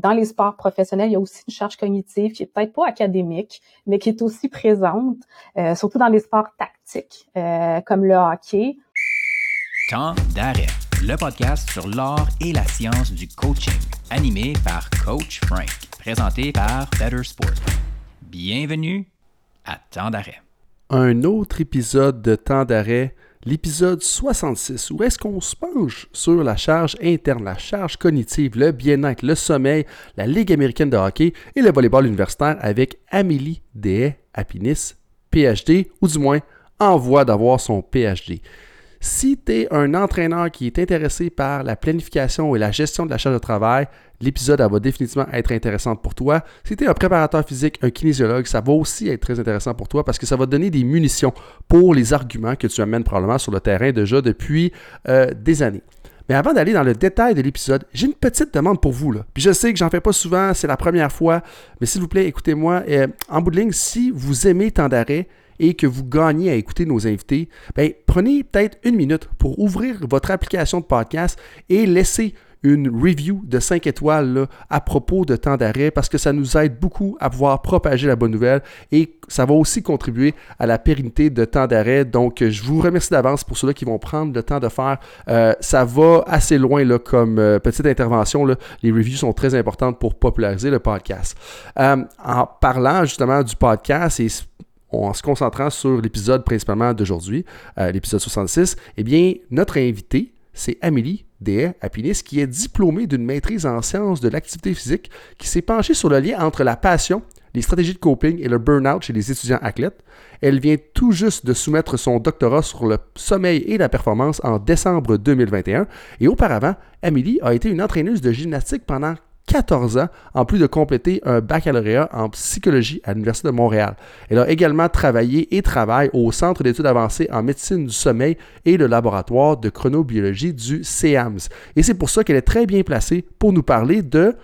Dans les sports professionnels, il y a aussi une charge cognitive qui est peut-être pas académique, mais qui est aussi présente, euh, surtout dans les sports tactiques, euh, comme le hockey. Temps d'arrêt, le podcast sur l'art et la science du coaching, animé par Coach Frank, présenté par Better Sport. Bienvenue à Temps d'arrêt. Un autre épisode de Temps d'arrêt l'épisode 66, où est-ce qu'on se penche sur la charge interne, la charge cognitive, le bien-être, le sommeil, la Ligue américaine de hockey et le volleyball universitaire avec Amélie Dehay Apinis, PhD, ou du moins en voie d'avoir son PhD. Si tu es un entraîneur qui est intéressé par la planification et la gestion de la charge de travail, l'épisode va définitivement être intéressant pour toi. Si tu es un préparateur physique, un kinésiologue, ça va aussi être très intéressant pour toi parce que ça va donner des munitions pour les arguments que tu amènes probablement sur le terrain déjà depuis euh, des années. Mais avant d'aller dans le détail de l'épisode, j'ai une petite demande pour vous. Puis je sais que j'en fais pas souvent, c'est la première fois, mais s'il vous plaît, écoutez-moi. Euh, en bout de ligne, si vous aimez tant d'arrêt, et que vous gagnez à écouter nos invités, ben, prenez peut-être une minute pour ouvrir votre application de podcast et laisser une review de 5 étoiles à propos de temps d'arrêt parce que ça nous aide beaucoup à pouvoir propager la bonne nouvelle et ça va aussi contribuer à la pérennité de temps d'arrêt. Donc, je vous remercie d'avance pour ceux-là qui vont prendre le temps de faire. Euh, ça va assez loin là, comme euh, petite intervention. Les reviews sont très importantes pour populariser le podcast. Euh, en parlant justement du podcast et en se concentrant sur l'épisode principalement d'aujourd'hui, euh, l'épisode 66, eh bien, notre invité, c'est Amélie Dehay Apinis, qui est diplômée d'une maîtrise en sciences de l'activité physique, qui s'est penchée sur le lien entre la passion, les stratégies de coping et le burn-out chez les étudiants athlètes. Elle vient tout juste de soumettre son doctorat sur le sommeil et la performance en décembre 2021. Et auparavant, Amélie a été une entraîneuse de gymnastique pendant 14 ans, en plus de compléter un baccalauréat en psychologie à l'Université de Montréal. Elle a également travaillé et travaille au Centre d'études avancées en médecine du sommeil et le laboratoire de chronobiologie du CEAMS. Et c'est pour ça qu'elle est très bien placée pour nous parler de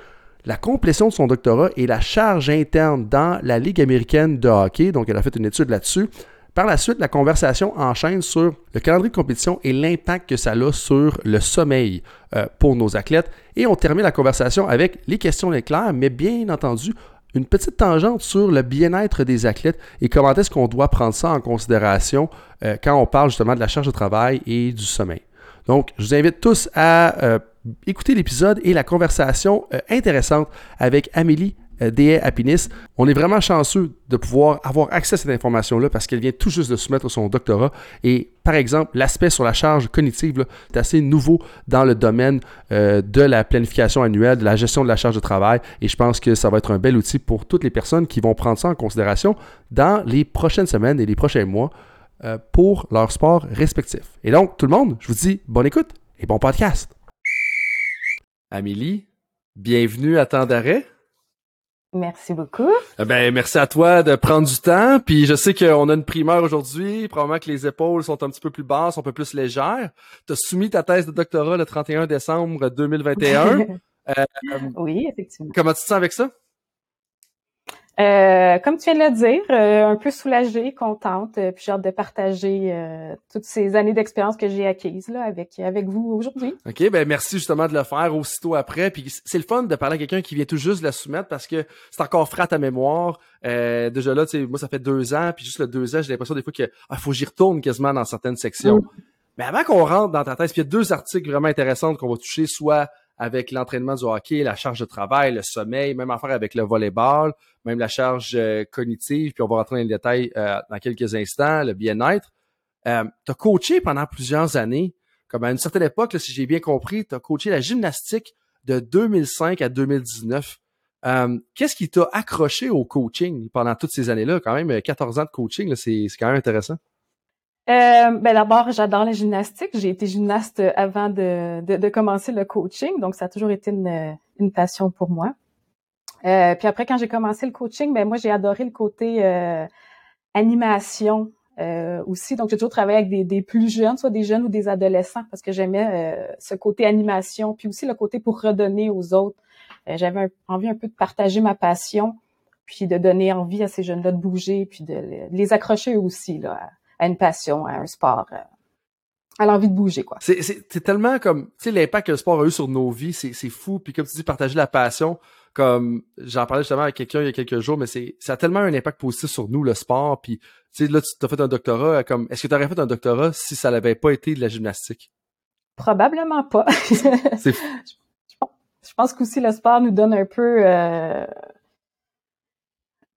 la complétion de son doctorat et la charge interne dans la Ligue américaine de hockey. Donc, elle a fait une étude là-dessus. Par la suite, la conversation enchaîne sur le calendrier de compétition et l'impact que ça a sur le sommeil euh, pour nos athlètes. Et on termine la conversation avec les questions éclairs, mais bien entendu, une petite tangente sur le bien-être des athlètes et comment est-ce qu'on doit prendre ça en considération euh, quand on parle justement de la charge de travail et du sommeil. Donc, je vous invite tous à euh, écouter l'épisode et la conversation intéressante avec Amélie DA Happiness. On est vraiment chanceux de pouvoir avoir accès à cette information-là parce qu'elle vient tout juste de soumettre son doctorat. Et par exemple, l'aspect sur la charge cognitive est assez nouveau dans le domaine euh, de la planification annuelle, de la gestion de la charge de travail. Et je pense que ça va être un bel outil pour toutes les personnes qui vont prendre ça en considération dans les prochaines semaines et les prochains mois euh, pour leur sport respectif. Et donc, tout le monde, je vous dis bonne écoute et bon podcast. Amélie, bienvenue à Temps d'arrêt. Merci beaucoup. Eh ben, merci à toi de prendre du temps. Puis je sais qu'on a une primeur aujourd'hui. Probablement que les épaules sont un petit peu plus basses, un peu plus légères. Tu as soumis ta thèse de doctorat le 31 décembre 2021. euh, oui, effectivement. Comment tu te sens avec ça? Euh, comme tu viens de le dire, euh, un peu soulagée, contente, euh, puis j'ai hâte de partager toutes ces années d'expérience que j'ai acquises là avec avec vous aujourd'hui. Ok, ben merci justement de le faire aussitôt après. Puis c'est le fun de parler à quelqu'un qui vient tout juste de la soumettre parce que c'est encore frais à ta mémoire. déjà là, tu sais, moi ça fait deux ans, puis juste le deux ans, j'ai l'impression des fois qu'il ah, faut que j'y retourne quasiment dans certaines sections. Mm. Mais avant qu'on rentre dans ta thèse, puis il y a deux articles vraiment intéressants qu'on va toucher, soit avec l'entraînement du hockey, la charge de travail, le sommeil, même affaire avec le volleyball, même la charge euh, cognitive, puis on va rentrer dans les détails euh, dans quelques instants, le bien-être. Euh, tu as coaché pendant plusieurs années, comme à une certaine époque, si j'ai bien compris, tu as coaché la gymnastique de 2005 à 2019. Qu'est-ce qui t'a accroché au coaching pendant toutes ces années-là? Quand même, 14 ans de coaching, c'est quand même intéressant. Ben d'abord, j'adore la gymnastique. J'ai été gymnaste avant de, de, commencer le coaching, donc ça a toujours été une, une passion pour moi. Euh, puis après, quand j'ai commencé le coaching, ben moi j'ai adoré le côté euh, animation euh, aussi. Donc j'ai toujours travaillé avec des, des, plus jeunes, soit des jeunes ou des adolescents, parce que j'aimais ce côté animation, puis aussi le côté pour redonner aux autres. J'avais envie un peu de partager ma passion, puis de donner envie à ces jeunes-là de bouger, puis de les accrocher aussi là à une passion, à un sport, euh, à l'envie de bouger, quoi. C'est tellement comme, tu sais, l'impact que le sport a eu sur nos vies, c'est fou. Puis comme tu dis, partager la passion, comme j'en parlais justement avec quelqu'un il y a quelques jours, mais c'est ça a tellement un impact positif sur nous le sport. Puis tu sais là, tu as fait un doctorat. Comme est-ce que tu aurais fait un doctorat si ça n'avait pas été de la gymnastique? Probablement pas. je, je pense qu'aussi le sport nous donne un peu euh,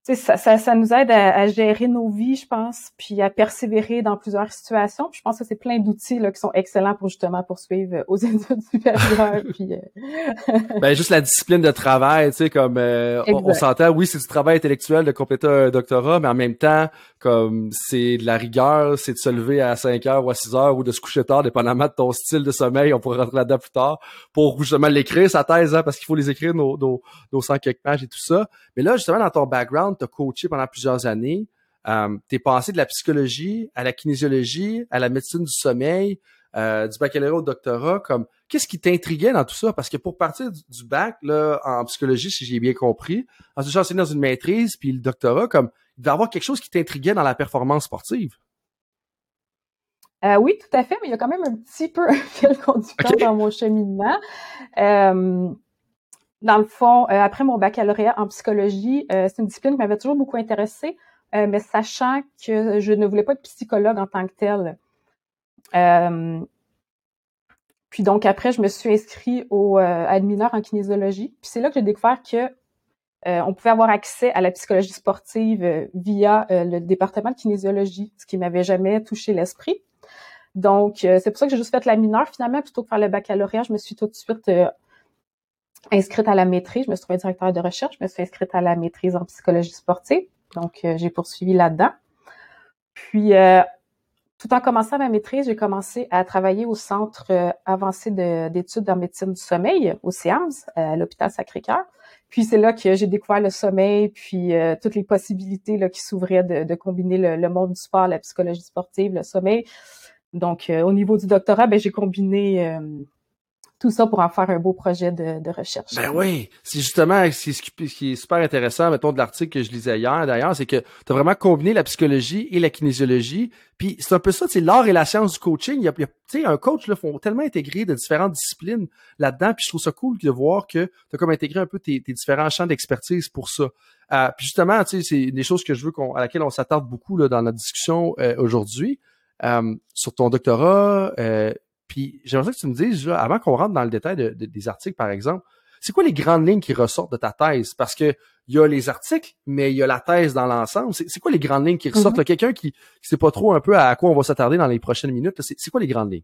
ça, ça, ça, nous aide à, gérer nos vies, je pense, puis à persévérer dans plusieurs situations. Puis je pense que c'est plein d'outils qui sont excellents pour justement poursuivre euh, aux études supérieures. puis, euh... ben juste la discipline de travail, tu sais, comme euh, on, s'entend, oui, c'est du travail intellectuel de compléter un doctorat, mais en même temps, comme c'est de la rigueur, c'est de se lever à 5 heures ou à 6 heures ou de se coucher tard, dépendamment de ton style de sommeil. On pourra rentrer là-dedans plus tard pour justement l'écrire sa thèse, hein, parce qu'il faut les écrire nos, nos, nos 100 quelques pages et tout ça. Mais là, justement, dans ton background t'as coaché pendant plusieurs années. Euh, t'es passé de la psychologie à la kinésiologie, à la médecine du sommeil, euh, du baccalauréat au doctorat. Comme qu'est-ce qui t'intriguait dans tout ça? Parce que pour partir du, bac là en psychologie, si j'ai bien compris, ensuite j'ai enseigné dans une maîtrise puis le doctorat, comme il devait y avoir quelque chose qui t'intriguait dans la performance sportive. Euh, oui, tout à fait, mais il y a quand même un petit peu un fil conducteur dans mon cheminement. Euh, dans le fond, euh, après mon baccalauréat en psychologie, euh, c'est une discipline qui m'avait toujours beaucoup intéressée, euh, mais sachant que je ne voulais pas être psychologue en tant que telle. puis donc après, je me suis inscrite au à mineur en kinésiologie. Puis c'est là que j'ai découvert que on pouvait avoir accès à la psychologie sportive via le département de kinésiologie, ce qui m'avait jamais touché l'esprit. Donc, c'est pour ça que j'ai juste fait la mineure. Finalement, plutôt que faire le baccalauréat, je me suis tout de suite inscrite à la maîtrise. Je me suis trouvée directeur de recherche. Je me suis inscrite à la maîtrise en psychologie sportive. Donc, euh, j'ai poursuivi là-dedans. Puis, euh, tout en commençant ma maîtrise, j'ai commencé à travailler au Centre euh, avancé d'études en médecine du sommeil, au CIAMS, à l'hôpital Sacré-Cœur. Puis c'est là que j'ai découvert le sommeil, puis toutes les possibilités là, qui s'ouvraient de, combiner le, monde du sport, la psychologie sportive, le sommeil. Donc, au niveau du doctorat, ben, j'ai combiné tout ça pour en faire un beau projet de, recherche. Ben oui, c'est justement ce qui est super intéressant, mettons, de l'article que je lisais hier, d'ailleurs, c'est que tu as vraiment combiné la psychologie et la kinésiologie. Puis c'est un peu ça, c'est l'art et la science du coaching. Y a, tu sais, un coach, là, font tellement intégrer de différentes disciplines là-dedans. Puis je trouve ça cool de voir que tu as comme intégré un peu tes, tes différents champs d'expertise pour ça. Euh, puis justement, tu sais, c'est des choses que je veux qu'on, à laquelle on s'attarde beaucoup là, dans notre discussion euh, aujourd'hui. Euh, sur ton doctorat, euh, puis j'aimerais que tu me dises, avant qu'on rentre dans le détail des articles, par exemple, c'est quoi les grandes lignes qui ressortent de ta thèse? Parce que il y a les articles, mais il y a la thèse dans l'ensemble. C'est quoi les grandes lignes qui ressortent? Mm-hmm. Quelqu'un qui ne sait pas trop un peu à quoi on va s'attarder dans les prochaines minutes, c'est quoi les grandes lignes?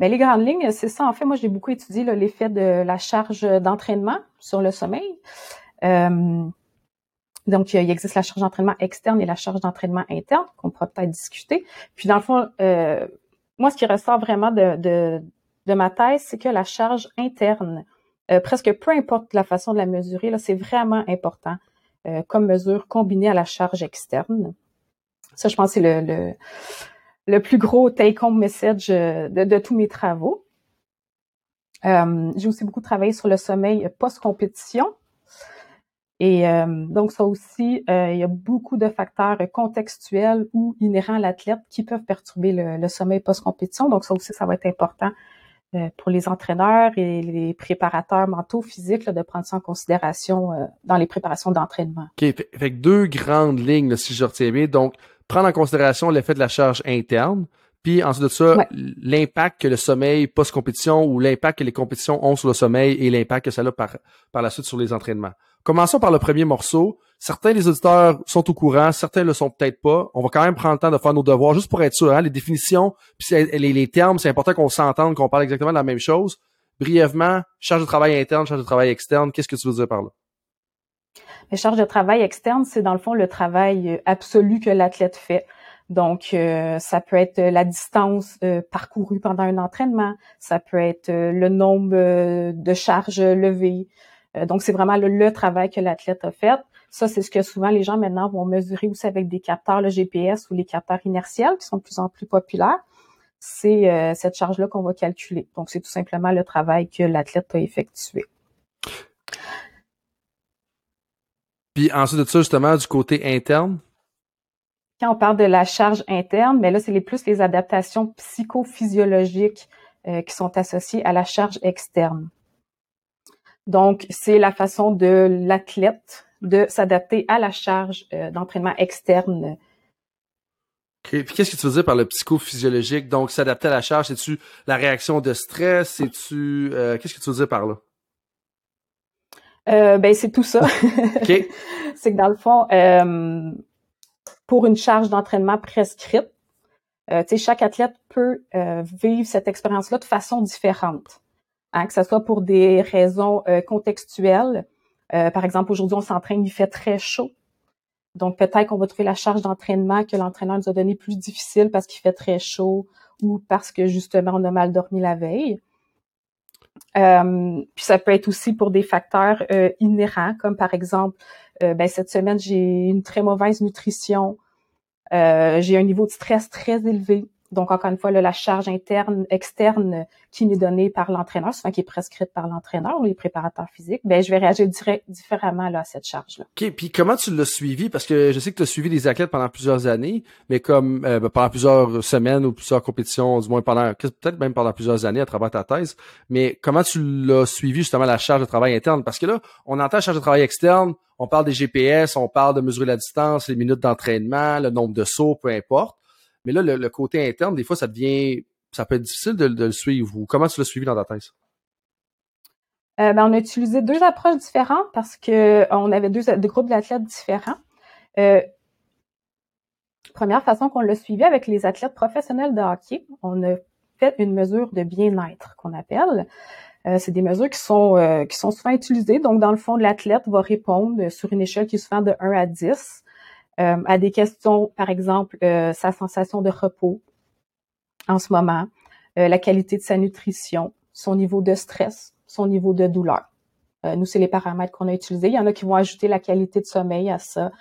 Bien, les grandes lignes, c'est ça. En fait, moi, j'ai beaucoup étudié l'effet de la charge d'entraînement sur le sommeil. Euh, donc, il existe la charge d'entraînement externe et la charge d'entraînement interne, qu'on pourra peut-être discuter. Puis, dans le fond, euh, moi, ce qui ressort vraiment de, de, ma thèse, c'est que la charge interne, euh, presque peu importe la façon de la mesurer, là, c'est vraiment important euh, comme mesure combinée à la charge externe. Ça, je pense, c'est le, le, le, plus gros take-home message euh, de, de, tous mes travaux. J'ai aussi beaucoup travaillé sur le sommeil post-compétition. Et euh, donc, ça aussi, euh, il y a beaucoup de facteurs contextuels ou inhérents à l'athlète qui peuvent perturber le, sommeil post-compétition. Donc, ça aussi, ça va être important euh, pour les entraîneurs et les préparateurs mentaux physiques de prendre ça en considération dans les préparations d'entraînement. OK. Fait, que deux grandes lignes, si je retiens bien. Donc, prendre en considération l'effet de la charge interne, puis ensuite de ça, l'impact que le sommeil post-compétition ou l'impact que les compétitions ont sur le sommeil et l'impact que ça a par, par la suite sur les entraînements. Commençons par le premier morceau. Certains des auditeurs sont au courant, certains le sont peut-être pas. On va quand même prendre le temps de faire nos devoirs juste pour être sûr. Hein, les définitions, puis les, termes, c'est important qu'on s'entende, qu'on parle exactement de la même chose. Brièvement, charge de travail interne, charge de travail externe, qu'est-ce que tu veux dire par là? Les charges de travail externe, c'est dans le fond le travail euh, absolu que l'athlète fait. Donc, euh, ça peut être la distance euh, parcourue pendant un entraînement, ça peut être le nombre de charges levées, euh, donc, c'est vraiment le, travail que l'athlète a fait. Ça, c'est ce que souvent les gens maintenant vont mesurer aussi avec des capteurs, le GPS ou les capteurs inertiels qui sont de plus en plus populaires. C'est euh, cette charge-là qu'on va calculer. Donc, c'est tout simplement le travail que l'athlète a effectué. Puis ensuite de ça, justement, du côté interne? Quand on parle de la charge interne, mais là, c'est les plus les adaptations psychophysiologiques euh, qui sont associées à la charge externe. Donc, c'est la façon de l'athlète de s'adapter à la charge euh, d'entraînement externe. Puis qu'est-ce que tu veux dire par le psychophysiologique? Donc, s'adapter à la charge, c'est-tu la réaction de stress? C'est-tu euh, qu'est-ce que tu veux dire par là? Euh, ben, c'est tout ça. c'est que dans le fond, pour une charge d'entraînement prescrite, chaque athlète peut vivre cette expérience-là de façon différente. Hein, que ce soit pour des raisons euh, contextuelles. par exemple, aujourd'hui, on s'entraîne, il fait très chaud. Donc, peut-être qu'on va trouver la charge d'entraînement que l'entraîneur nous a donnée plus difficile parce qu'il fait très chaud ou parce que justement, on a mal dormi la veille. Euh, puis ça peut être aussi pour des facteurs euh, inhérents, comme par exemple, euh, ben, cette semaine, j'ai une très mauvaise nutrition, j'ai un niveau de stress très élevé. Donc, encore une fois, la charge interne, externe qui est donnée par l'entraîneur, souvent qui est prescrite par l'entraîneur ou les préparateurs physiques, ben, je vais réagir différemment à cette charge-là. OK. Puis comment tu l'as suivi? Parce que je sais que tu as suivi des athlètes pendant plusieurs années, mais comme euh, ben, pendant plusieurs semaines ou plusieurs compétitions, du moins pendant peut-être même pendant plusieurs années à travers ta thèse. Mais comment tu l'as suivi justement la charge de travail interne? Parce que là, on entend charge de travail externe, on parle des GPS, on parle de mesurer la distance, les minutes d'entraînement, le nombre de sauts, peu importe. Mais là, le, côté interne, des fois, ça devient, ça peut être difficile de, le suivre. Comment tu l'as suivi dans ta thèse? Euh, ben, on a utilisé deux approches différentes parce que on avait deux, groupes d'athlètes différents. Euh, première façon qu'on l'a suivi avec les athlètes professionnels de hockey, on a fait une mesure de bien-être qu'on appelle. Euh, c'est des mesures qui sont qui sont souvent utilisées. Donc, dans le fond, l'athlète va répondre sur une échelle qui est souvent de 1 à 10 euh, à des questions, par exemple, euh, sa sensation de repos en ce moment, euh, la qualité de sa nutrition, son niveau de stress, son niveau de douleur. nous, c'est les paramètres qu'on a utilisés. Il y en a qui vont ajouter la qualité de sommeil à ça,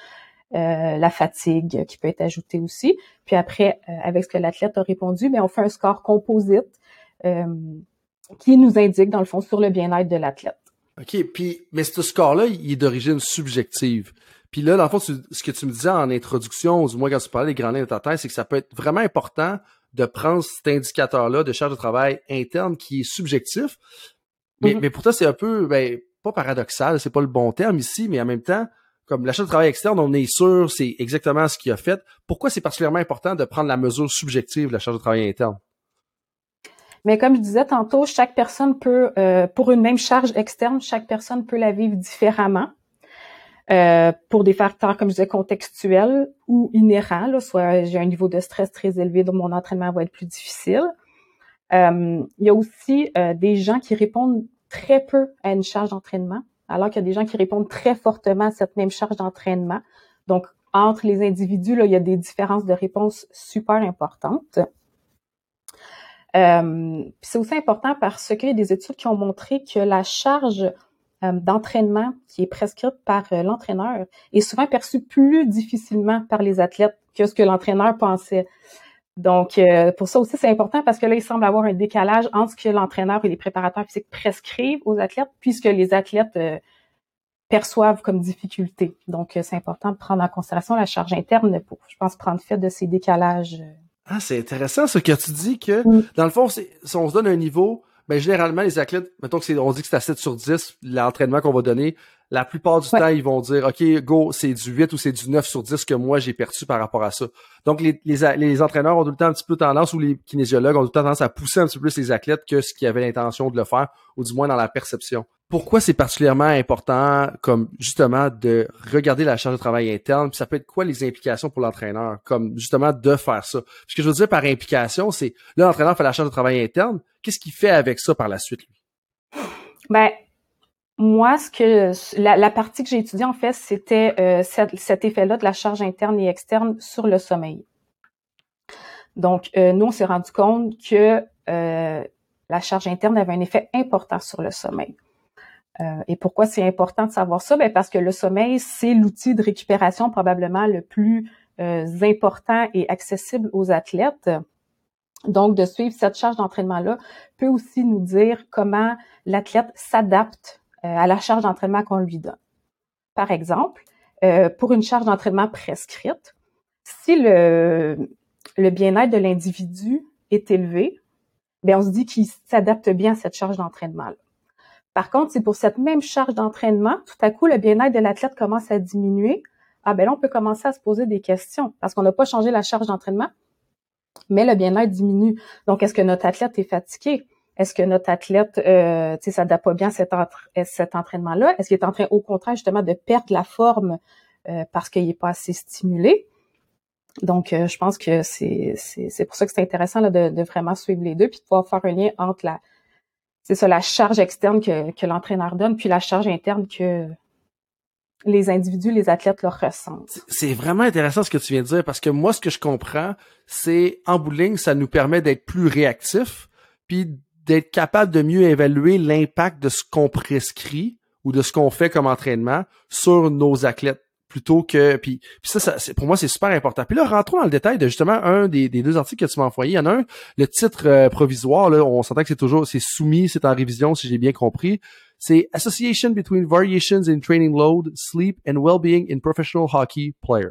la fatigue qui peut être ajoutée aussi. Puis après, avec ce que l'athlète a répondu, mais on fait un score composite qui nous indique, dans le fond, sur le bien-être de l'athlète. OK, puis mais ce score-là, il est d'origine subjective. Puis là, dans le fond, ce que tu me disais en introduction, ou du moins quand tu parlais des grands lignes de ta c'est que ça peut être vraiment important de prendre cet indicateur-là de charge de travail interne qui est subjectif. Mais, mm-hmm. mais pour toi, c'est un peu, ben, pas paradoxal, c'est pas le bon terme ici, mais en même temps, comme la charge de travail externe, on est sûr, c'est exactement ce qu'il a fait. Pourquoi c'est particulièrement important de prendre la mesure subjective de la charge de travail interne? Mais comme je disais tantôt, chaque personne peut, euh, pour une même charge externe, chaque personne peut la vivre différemment. Euh, pour des facteurs, comme je disais, contextuels ou inhérents, là, soit j'ai un niveau de stress très élevé, donc mon entraînement va être plus difficile. Euh, il y a aussi euh, des gens qui répondent très peu à une charge d'entraînement, alors qu'il y a des gens qui répondent très fortement à cette même charge d'entraînement. Donc, entre les individus, là, il y a des différences de réponse super importantes. Euh, c'est aussi important parce qu'il y a des études qui ont montré que la charge d'entraînement qui est prescrite par euh, l'entraîneur est souvent perçue plus difficilement par les athlètes que ce que l'entraîneur pensait. Donc, euh, pour ça aussi, c'est important parce que là, il semble avoir un décalage entre ce que l'entraîneur et les préparateurs physiques prescrivent aux athlètes, puisque les athlètes perçoivent comme difficulté. Donc, c'est important de prendre en considération la charge interne pour, je pense, prendre fait de ces décalages. Ah, c'est intéressant ce que tu dis que, mm. dans le fond, si on se donne un niveau, ben, généralement, les athlètes, mettons que on dit que c'est à 7 sur 10, l'entraînement qu'on va donner, la plupart du temps, ils vont dire, OK, go, c'est du 8 ou c'est du 9 sur 10 que moi, j'ai perçu par rapport à ça. Donc, les, les, entraîneurs ont tout le temps un petit peu tendance, ou les kinésiologues ont tout le temps tendance à pousser un petit peu plus les athlètes que ce qu'ils avaient l'intention de le faire, ou du moins dans la perception. Pourquoi c'est particulièrement important, comme justement, de regarder la charge de travail interne, puis ça peut être quoi les implications pour l'entraîneur, comme justement de faire ça? Ce que je veux dire par implication, c'est là, l'entraîneur fait la charge de travail interne, qu'est-ce qu'il fait avec ça par la suite, lui? Ben, moi, ce que la, partie que j'ai étudiée, en fait, c'était euh, cet, effet-là de la charge interne et externe sur le sommeil. Donc, euh, nous, on s'est rendu compte que euh, la charge interne avait un effet important sur le sommeil. et pourquoi c'est important de savoir ça? Ben parce que le sommeil, c'est l'outil de récupération probablement le plus important et accessible aux athlètes. Donc, de suivre cette charge d'entraînement-là peut aussi nous dire comment l'athlète s'adapte euh, à la charge d'entraînement qu'on lui donne. Par exemple, euh, pour une charge d'entraînement prescrite, si le, le bien-être de l'individu est élevé, bien on se dit qu'il s'adapte bien à cette charge d'entraînement-là. Par contre, c'est pour cette même charge d'entraînement, tout à coup, le bien-être de l'athlète commence à diminuer. Ah ben là, on peut commencer à se poser des questions parce qu'on n'a pas changé la charge d'entraînement, mais le bien-être diminue. Donc, est-ce que notre athlète est fatigué? Est-ce que notre athlète, euh, tu sais, s'adapte pas bien à cet, entraînement-là? Est-ce qu'il est en train, au contraire, justement, de perdre la forme euh, parce qu'il n'est pas assez stimulé? Donc, euh, je pense que c'est, c'est, pour ça que c'est intéressant là, de, de, vraiment suivre les deux, puis de pouvoir faire un lien entre la, c'est ça, la charge externe que, que l'entraîneur donne, puis la charge interne que les individus, les athlètes leur ressentent. C'est vraiment intéressant ce que tu viens de dire, parce que moi, ce que je comprends, c'est en bowling, ça nous permet d'être plus réactifs, puis d'être capable de mieux évaluer l'impact de ce qu'on prescrit ou de ce qu'on fait comme entraînement sur nos athlètes plutôt que puis, puis ça, ça pour moi c'est super important. Puis là rentrons dans le détail de justement un des, des deux articles que tu m'as envoyé. Il y en a un, le titre euh, provisoire là, on s'entend que c'est toujours c'est soumis, c'est en révision si j'ai bien compris. C'est Association between variations in training load, sleep and well-being in professional hockey player.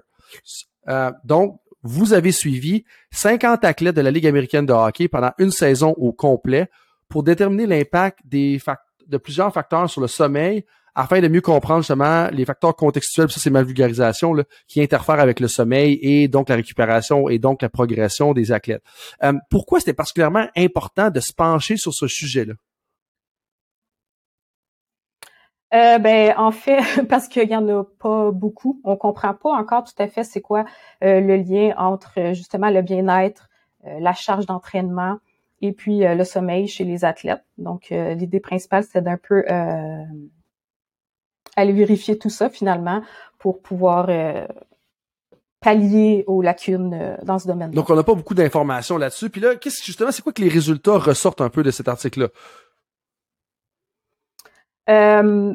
Euh, donc vous avez suivi 50 athlètes de la Ligue américaine de hockey pendant une saison au complet pour déterminer l'impact des de plusieurs facteurs sur le sommeil afin de mieux comprendre justement les facteurs contextuels, ça c'est ma vulgarisation, là, qui interfèrent avec le sommeil et donc la récupération et donc la progression des athlètes. Euh, pourquoi c'était particulièrement important de se pencher sur ce sujet-là? Euh, ben en fait parce qu'il y en a pas beaucoup, on comprend pas encore tout à fait c'est quoi euh, le lien entre justement le bien-être, la charge d'entraînement et puis le sommeil chez les athlètes. Donc l'idée principale c'est d'un peu aller vérifier tout ça finalement pour pouvoir euh, pallier aux lacunes euh, dans ce domaine. -là. Donc on n'a pas beaucoup d'informations là-dessus. Puis là, qu'est-ce justement, c'est quoi que les résultats ressortent un peu de cet article-là? Euh,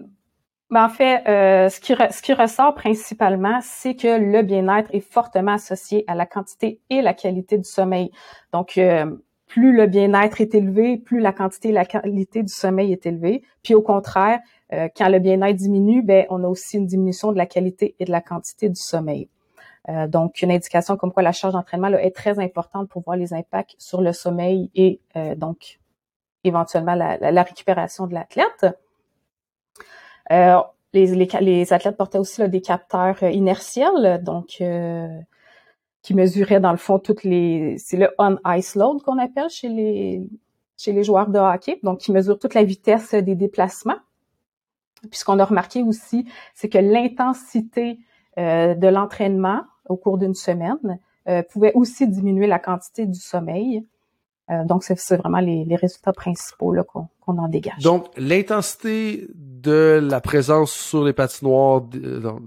ben en fait, euh, ce, qui ce qui ressort principalement, c'est que le bien-être est fortement associé à la quantité et la qualité du sommeil. Donc, plus le bien-être est élevé, plus la quantité et la qualité du sommeil est élevée. Puis au contraire, euh, quand le bien-être diminue, ben, on a aussi une diminution de la qualité et de la quantité du sommeil. Euh, donc, une indication comme quoi la charge d'entraînement est très importante pour voir les impacts sur le sommeil et euh, donc éventuellement la, récupération de l'athlète. Les, les, athlètes portaient aussi des capteurs inertiels, donc qui mesuraient dans le fond toutes les, c'est le on ice load qu'on appelle chez les chez les joueurs de hockey, donc qui mesure toute la vitesse des déplacements. Puis ce qu'on a remarqué aussi, c'est que l'intensité euh, de l'entraînement au cours d'une semaine euh, pouvait aussi diminuer la quantité du sommeil. Euh, donc, c'est vraiment les, résultats principaux qu'on en dégage. Donc, l'intensité de la présence sur les patinoires,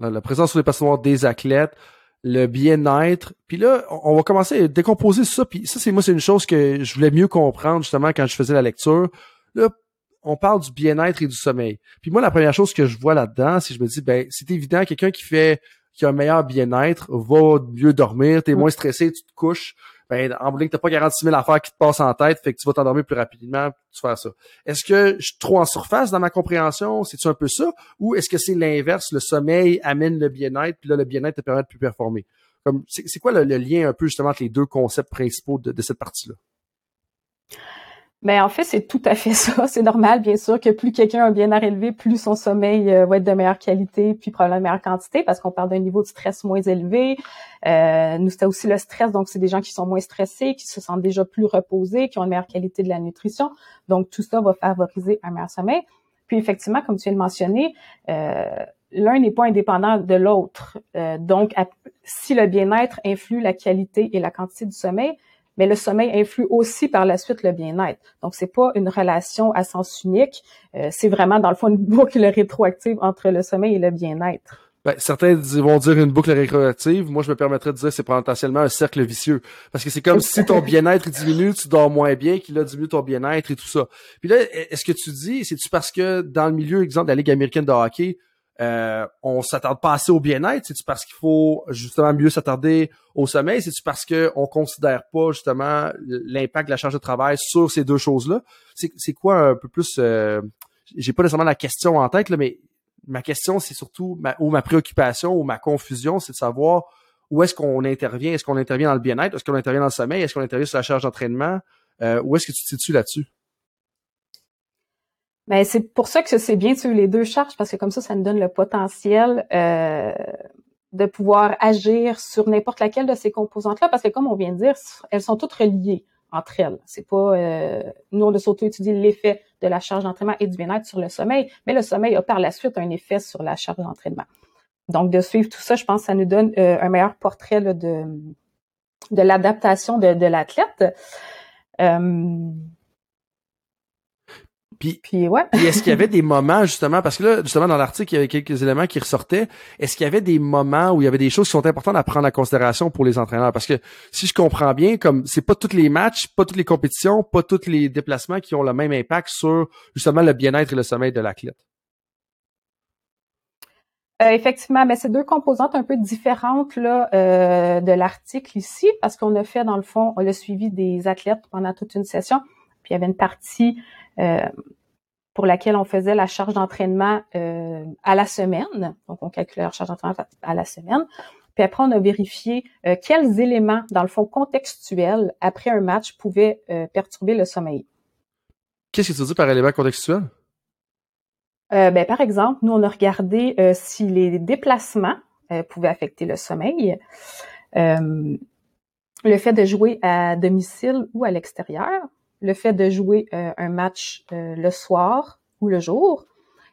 la présence sur les patinoires des athlètes, le bien-être. Puis là, on va commencer à décomposer ça. Puis ça, c'est moi, c'est une chose que je voulais mieux comprendre justement quand je faisais la lecture. Là, on parle du bien-être et du sommeil. Puis moi, la première chose que je vois là-dedans, c'est que je me dis, ben, c'est évident, quelqu'un qui fait, qui a un meilleur bien-être va mieux dormir, t'es moins stressé, tu te couches. Ben, en tu t'as pas 46 000 affaires qui te passent en tête, fait que tu vas t'endormir plus rapidement, tu fais ça. Est-ce que je suis trop en surface dans ma compréhension? C'est-tu un peu ça? Ou est-ce que c'est l'inverse? Le sommeil amène le bien-être, puis là, le bien-être te permet de plus performer. Comme, c'est quoi le, lien un peu justement entre les deux concepts principaux de cette partie-là? Mais en fait, c'est tout à fait ça. C'est normal, bien sûr, que plus quelqu'un a bien à élevé, plus son sommeil euh, va être de meilleure qualité, puis probablement de meilleure quantité, parce qu'on parle d'un niveau de stress moins élevé. Euh, nous, c'est aussi le stress, donc c'est des gens qui sont moins stressés, qui se sentent déjà plus reposés, qui ont une meilleure qualité de la nutrition. Donc, tout ça va favoriser un meilleur sommeil. Puis, effectivement, comme tu viens de mentionner, euh, l'un n'est pas indépendant de l'autre. Euh, donc, si le bien-être influe la qualité et la quantité du sommeil, mais le sommeil influe aussi par la suite le bien-être. Donc, c'est pas une relation à sens unique, euh, c'est vraiment, dans le fond, une boucle rétroactive entre le sommeil et le bien-être. Ben, certains vont dire une boucle rétroactive. Moi, je me permettrais de dire que c'est potentiellement un cercle vicieux. Parce que c'est comme si ton bien-être diminue, tu dors moins bien, qu'il a diminué ton bien-être et tout ça. Puis là, est-ce que tu dis, c'est-tu parce que dans le milieu, exemple, de la Ligue américaine de hockey, euh, on s'attarde pas assez au bien-être? C'est-tu parce qu'il faut justement mieux s'attarder au sommeil? C'est-tu parce qu'on considère pas justement l'impact de la charge de travail sur ces deux choses-là? C'est quoi un peu plus... Euh, J'ai pas nécessairement la question en tête, là, mais ma question, c'est surtout, ou ma préoccupation, ou ma confusion, c'est de savoir où est-ce qu'on intervient? Est-ce qu'on intervient dans le bien-être? Est-ce qu'on intervient dans le sommeil? Est-ce qu'on intervient sur la charge d'entraînement? Euh, où est-ce que tu te situes là-dessus? Mais ben, c'est pour ça que c'est bien de suivre les deux charges, parce que comme ça, ça nous donne le potentiel euh, de pouvoir agir sur n'importe laquelle de ces composantes-là, parce que comme on vient de dire, elles sont toutes reliées entre elles. C'est pas euh, nous on a surtout étudié l'effet de la charge d'entraînement et du bien-être sur le sommeil, mais le sommeil a par la suite un effet sur la charge d'entraînement. Donc de suivre tout ça, je pense que ça nous donne euh, un meilleur portrait de de l'adaptation de, de l'athlète. Euh, puis, ouais. est-ce qu'il y avait des moments, justement, parce que là, justement, dans l'article, il y avait quelques éléments qui ressortaient. Est-ce qu'il y avait des moments où il y avait des choses qui sont importantes à prendre en considération pour les entraîneurs? Parce que si je comprends bien, comme c'est pas tous les matchs, pas toutes les compétitions, pas tous les déplacements qui ont le même impact sur justement le bien-être et le sommeil de l'athlète. Euh, effectivement, mais c'est deux composantes un peu différentes là, euh, de l'article ici, parce qu'on a fait, dans le fond, on a suivi des athlètes pendant toute une session, puis il y avait une partie euh, pour laquelle on faisait la charge d'entraînement euh, à la semaine. Donc, on calculait la charge d'entraînement à la semaine. Puis après, on a vérifié euh, quels éléments, dans le fond contextuel, après un match, pouvaient perturber le sommeil. Qu'est-ce que tu dis par élément contextuel? ben, par exemple, nous, on a regardé si les déplacements pouvaient affecter le sommeil, le fait de jouer à domicile ou à l'extérieur, le fait de jouer euh, un match euh, le soir ou le jour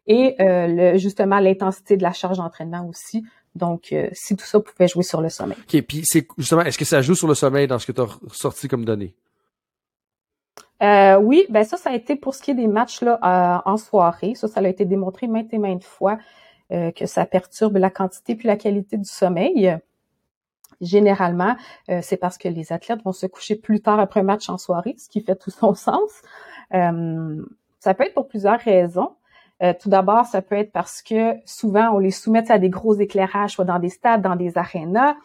et euh, le, justement l'intensité de la charge d'entraînement aussi. Donc, si tout ça pouvait jouer sur le sommeil. OK, puis c'est justement, est-ce que ça joue sur le sommeil dans ce que tu as sorti comme données? oui, ben ça, ça a été pour ce qui est des matchs là en soirée. Ça, ça a été démontré maintes et maintes fois que ça perturbe la quantité puis la qualité du sommeil généralement, euh, c'est parce que les athlètes vont se coucher plus tard après un match en soirée, ce qui fait tout son sens. Euh, ça peut être pour plusieurs raisons. Euh, tout d'abord, ça peut être parce que souvent, on les soumet à des gros éclairages, soit dans des stades, dans des arénas.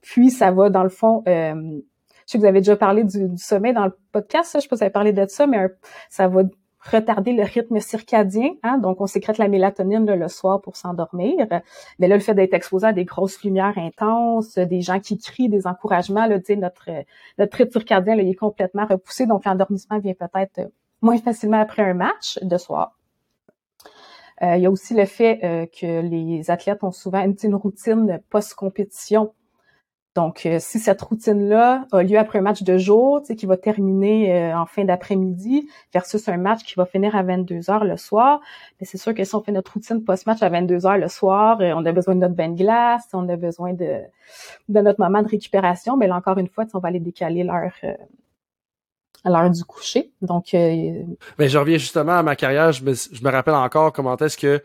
puis, ça va, dans le fond, je sais que vous avez déjà parlé du, sommeil dans le podcast, ça, je sais pas si vous avez parlé de ça, mais ça va retarder le rythme circadien. Hein? Donc, on sécrète la mélatonine le soir pour s'endormir. Mais là, le fait d'être exposé à des grosses lumières intenses, des gens qui crient, des encouragements, là, notre, notre rythme circadien là, il est complètement repoussé. Donc, l'endormissement vient peut-être moins facilement après un match de soir. Euh, il y a aussi le fait euh, que les athlètes ont souvent une routine post-compétition donc, euh, si cette routine-là a lieu après un match de jour, tu sais, qui va terminer euh, en fin d'après-midi, versus un match qui va finir à 22 heures le soir, mais c'est sûr que si on fait notre routine post-match à 22 heures le soir, euh, on a besoin de notre bain de glace, on a besoin de, de notre moment de récupération, mais là, encore une fois, on va aller décaler l'heure à l'heure du coucher. Donc, mais ben, je reviens justement à ma carrière. Je me, je me rappelle encore comment est-ce que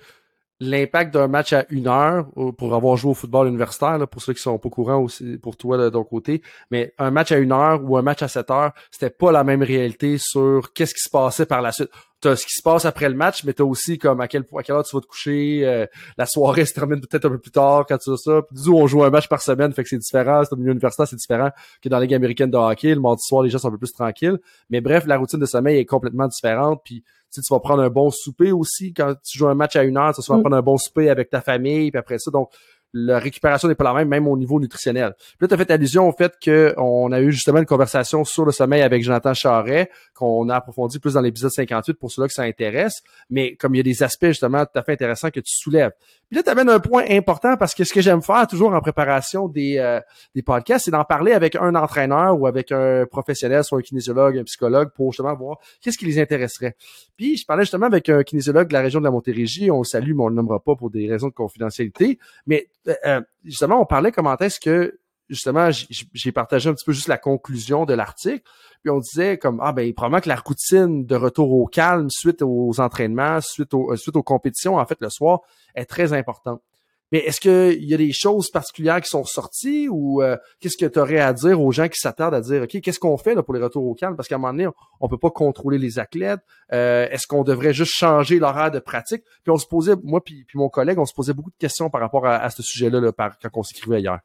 l'impact d'un match à une heure pour avoir joué au football universitaire, pour ceux qui sont pas courants aussi pour toi de ton côté, mais un match à une heure ou un match à sept heures, c'était pas la même réalité sur qu'est-ce qui se passait par la suite. T'as ce qui se passe après le match, mais t'as aussi comme à quel à quelle heure tu vas te coucher, euh, la soirée se termine peut-être un peu plus tard quand tu as ça. Puis on joue un match par semaine, fait que c'est différent. C'est au milieu universitaire, c'est différent que dans la Ligue américaine de hockey. Le mardi soir, les gens sont un peu plus tranquilles. Mais bref, la routine de sommeil est complètement différente. Puis tu, vas prendre un bon souper aussi quand tu joues un match à une heure, tu vas mm. prendre un bon souper avec ta famille, puis après ça, donc la récupération n'est pas la même, même au niveau nutritionnel. Puis là, tu as fait allusion au fait qu'on a eu justement une conversation sur le sommeil avec Jonathan Charret, qu'on a approfondi plus dans l'épisode 58 pour ceux-là que ça intéresse. Mais comme il y a des aspects justement tout à fait intéressants que tu soulèves. Puis là, tu amènes un point important parce que ce que j'aime faire toujours en préparation des, euh, des podcasts, c'est d'en parler avec un entraîneur ou avec un professionnel, soit un kinésiologue, un psychologue, pour justement voir qu'est-ce qui les intéresserait. Puis je parlais justement avec un kinésiologue de la région de la Montérégie, on le salue, mais on ne le nommera pas pour des raisons de confidentialité. Mais euh, euh, justement, on parlait comment est-ce que justement, j'ai partagé un petit peu juste la conclusion de l'article. Puis on disait comme ah ben probablement que la routine de retour au calme suite aux entraînements, suite aux, suite aux compétitions en fait le soir est très importante. Mais est-ce qu'il y a des choses particulières qui sont sorties ou euh, qu'est-ce que tu aurais à dire aux gens qui s'attardent à dire OK, qu'est-ce qu'on fait là, pour les retours au calme? Parce qu'à un moment donné, on, ne peut pas contrôler les athlètes. Euh, est-ce qu'on devrait juste changer l'horaire de pratique? Puis on se posait, moi puis, puis mon collègue, on se posait beaucoup de questions par rapport à, ce sujet-là là, par, quand on s'écrivait hier.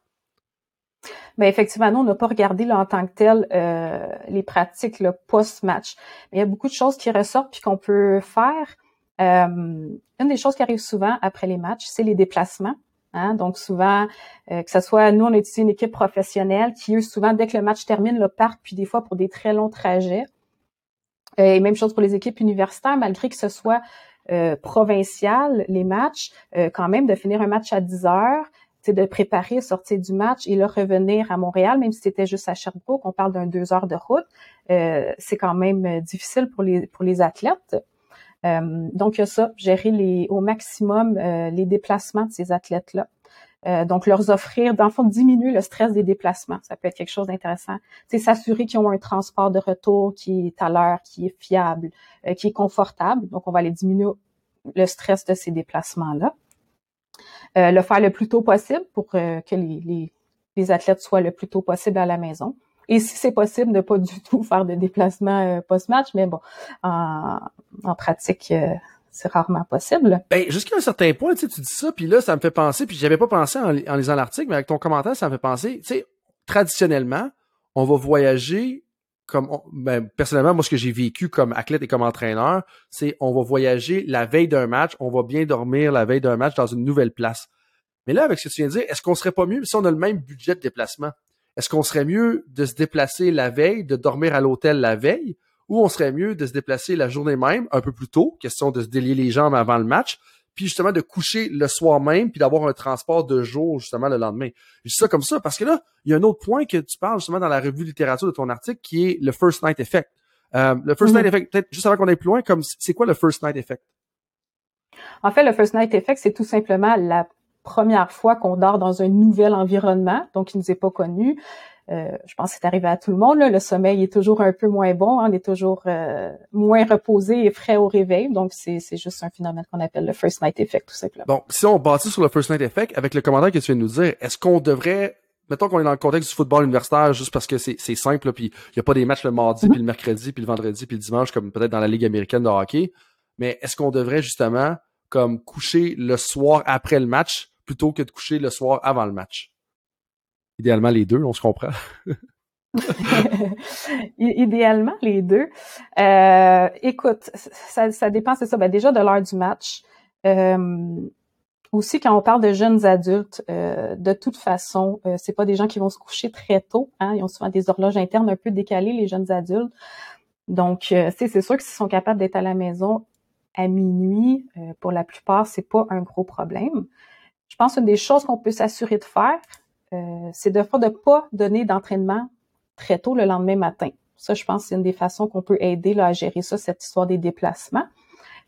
Mais effectivement, nous, on n'a pas regardé là, en tant que tel euh, les pratiques post-match. Mais il y a beaucoup de choses qui ressortent puis qu'on peut faire. Euh, une des choses qui arrive souvent après les matchs, c'est les déplacements. Hein? Donc souvent, euh, que ce soit nous, on a utilisé une équipe professionnelle qui, eux, souvent, dès que le match termine, le partent, puis des fois pour des très longs trajets. Et même chose pour les équipes universitaires, malgré que ce soit euh, provincial, les matchs, euh, quand même, de finir un match à 10 heures, de préparer, sortir du match et là revenir à Montréal, même si c'était juste à Sherbrooke, on parle d'un deux heures de route, euh, c'est quand même difficile pour les pour les athlètes. Donc il y a ça, gérer au maximum les déplacements de ces athlètes-là. Euh, donc, leur offrir, dans le fond, diminuer le stress des déplacements. Ça peut être quelque chose d'intéressant. C'est s'assurer qu'ils ont un transport de retour qui est à l'heure, qui est fiable, euh, qui est confortable. Donc, on va aller diminuer le stress de ces déplacements-là. Euh, le faire le plus tôt possible pour que les, athlètes soient le plus tôt possible à la maison. Et si c'est possible, ne pas du tout faire de déplacement post-match, mais bon, en, pratique, c'est rarement possible. Ben, jusqu'à un certain point, tu dis ça, puis là, ça me fait penser, puis j'avais pas pensé en, lisant l'article, mais avec ton commentaire, ça me fait penser, tu sais, traditionnellement, on va voyager comme ben, personnellement, moi, ce que j'ai vécu comme athlète et comme entraîneur, c'est on va voyager la veille d'un match, on va bien dormir la veille d'un match dans une nouvelle place. Mais là, avec ce que tu viens de dire, est-ce qu'on serait pas mieux si on a le même budget de déplacement? Est-ce qu'on serait mieux de se déplacer la veille, de dormir à l'hôtel la veille, ou on serait mieux de se déplacer la journée même, un peu plus tôt, question de se délier les jambes avant le match, puis justement de coucher le soir même, puis d'avoir un transport de jour justement le lendemain? Je dis ça comme ça parce que là, il y a un autre point que tu parles justement dans la revue littérature de ton article qui est le first night effect. Euh, le first night mm-hmm. effect, peut-être juste avant qu'on aille plus loin, comme c'est quoi le first night effect? En fait, le first night effect, c'est tout simplement la première fois qu'on dort dans un nouvel environnement, donc qui nous est pas connu. Euh, je pense que c'est arrivé à tout le monde. Le sommeil est toujours un peu moins bon, hein. on est toujours euh, moins reposé et frais au réveil. Donc, c'est juste un phénomène qu'on appelle le first night effect, tout simplement. Donc, si on bâtit sur le first night effect, avec le commentaire que tu viens de nous dire, est-ce qu'on devrait mettons qu'on est dans le contexte du football universitaire juste parce que c'est simple, puis il n'y a pas des matchs le mardi, puis le mercredi, puis le vendredi, puis le dimanche, comme peut-être dans la Ligue américaine de hockey. Mais est-ce qu'on devrait justement comme coucher le soir après le match plutôt que de coucher le soir avant le match? Idéalement les deux, on se comprend. Idéalement les deux. Euh, écoute, ça, dépend, c'est ça. Ben déjà de l'heure du match. Euh, aussi, quand on parle de jeunes adultes, euh, de toute façon, c'est pas des gens qui vont se coucher très tôt. Hein, ils ont souvent des horloges internes un peu décalées, les jeunes adultes. Donc, c'est sûr que s'ils sont capables d'être à la maison à minuit, pour la plupart, c'est pas un gros problème. Je pense une des choses qu'on peut s'assurer de faire, euh, c'est de de pas donner d'entraînement très tôt le lendemain matin. Ça, je pense, c'est une des façons qu'on peut aider là, à gérer ça, cette histoire des déplacements.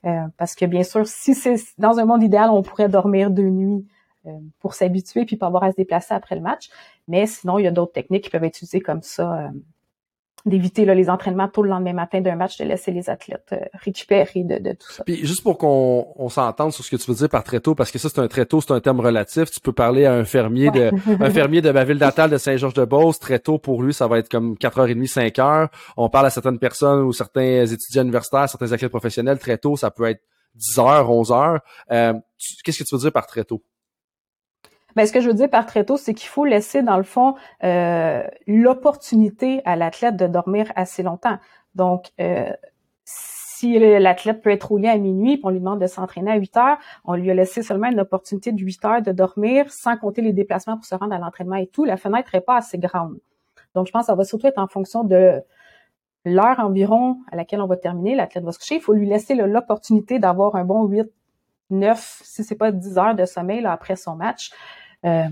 Euh, parce que bien sûr, si c'est dans un monde idéal, on pourrait dormir deux nuits euh, pour s'habituer puis pas avoir à se déplacer après le match. Mais sinon, il y a d'autres techniques qui peuvent être utilisées comme ça d'éviter les entraînements tôt le lendemain matin d'un match, de laisser les athlètes euh, récupérer de, de, tout ça. Puis juste pour qu'on on, s'entende sur ce que tu veux dire par très tôt, parce que ça c'est un très tôt, c'est un terme relatif. Tu peux parler à un fermier de un fermier de ma ville natale de Saint-Georges-de-Beauce, très tôt pour lui, ça va être comme 4h30, 5h. On parle à certaines personnes ou certains étudiants universitaires, certains athlètes professionnels, très tôt, ça peut être 10h, 11h. Euh, Qu'est-ce que tu veux dire par très tôt? Mais ben, ce que je veux dire par très tôt, c'est qu'il faut laisser, dans le fond, euh, l'opportunité à l'athlète de dormir assez longtemps. Donc, euh, si l'athlète peut être au lit à minuit, on lui demande de s'entraîner à 8 heures, on lui a laissé seulement une opportunité de 8 heures de dormir sans compter les déplacements pour se rendre à l'entraînement et tout, la fenêtre n'est pas assez grande. Donc, je pense que ça va surtout être en fonction de l'heure environ à laquelle on va terminer, l'athlète va se coucher. Il faut lui laisser l'opportunité d'avoir un bon 8, 9, si c'est pas 10 heures de sommeil là, après son match. Euh,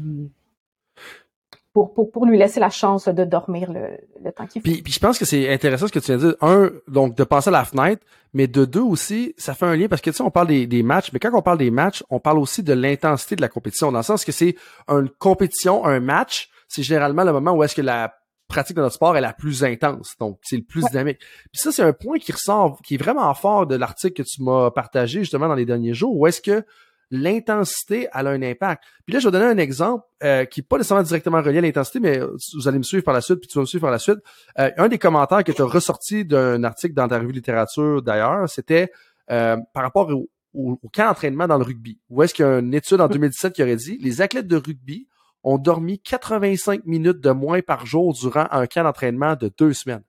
pour, pour, pour, lui laisser la chance de dormir le, le temps qu'il faut. Puis, puis je pense que c'est intéressant ce que tu viens de dire. Un, donc de passer à la fenêtre, mais de deux aussi, ça fait un lien parce que tu sais, on parle des, des matchs, mais quand on parle des matchs, on parle aussi de l'intensité de la compétition, dans le sens que c'est une compétition, un match, c'est généralement le moment où est-ce que la pratique de notre sport est la plus intense, donc c'est le plus dynamique. Puis ça, c'est un point qui ressort, qui est vraiment fort de l'article que tu m'as partagé justement dans les derniers jours, où est-ce que l'intensité a un impact. Puis là, je vais donner un exemple euh, qui n'est pas nécessairement directement relié à l'intensité, mais vous allez me suivre par la suite, puis tu vas me suivre par la suite. Euh, un des commentaires que tu as ressorti d'un article dans ta revue littérature d'ailleurs, c'était euh, par rapport au, au, camp d'entraînement dans le rugby. Où est-ce qu'il y a une étude en 2017 qui aurait dit les athlètes de rugby ont dormi 85 minutes de moins par jour durant un camp d'entraînement de deux semaines.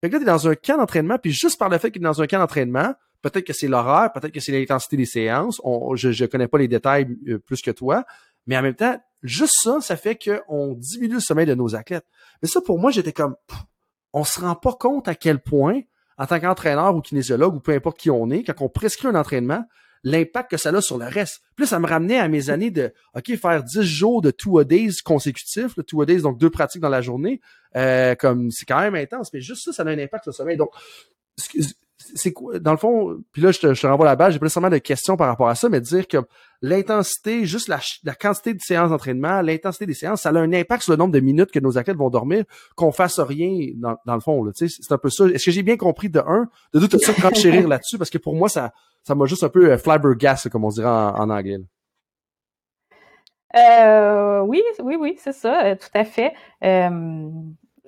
Fait que là, tu es dans un camp d'entraînement, puis juste par le fait qu'il est dans un camp d'entraînement, Peut-être que c'est l'horaire, peut-être que c'est l'intensité des séances. je ne connais pas les détails euh, plus que toi. Mais en même temps, juste ça, ça fait qu'on diminue le sommeil de nos athlètes. Mais ça, pour moi, j'étais comme, on se rend pas compte à quel point, en tant qu'entraîneur ou kinésiologue ou peu importe qui on est, quand on prescrit un entraînement, l'impact que ça a sur le reste. Puis ça me ramenait à mes années de, OK, faire 10 jours de two a days consécutifs, le two a days, donc deux pratiques dans la journée, euh, comme c'est quand même intense, mais juste ça, ça a un impact sur le sommeil. Donc, c'est quoi, dans le fond, puis là, je te, je te renvoie la balle, j'ai pas nécessairement de questions par rapport à ça, mais dire que l'intensité, juste la, la, quantité de séances d'entraînement, l'intensité des séances, ça a un impact sur le nombre de minutes que nos athlètes vont dormir, qu'on fasse rien dans, le fond. C'est un peu ça. Est-ce que j'ai bien compris de un? De deux, tu as chérir là-dessus? Parce que pour moi, ça ça m'a juste un peu euh, flabbergast, comme on dirait en, anglais. Euh, oui, oui, oui, c'est ça, euh, tout à fait. Euh,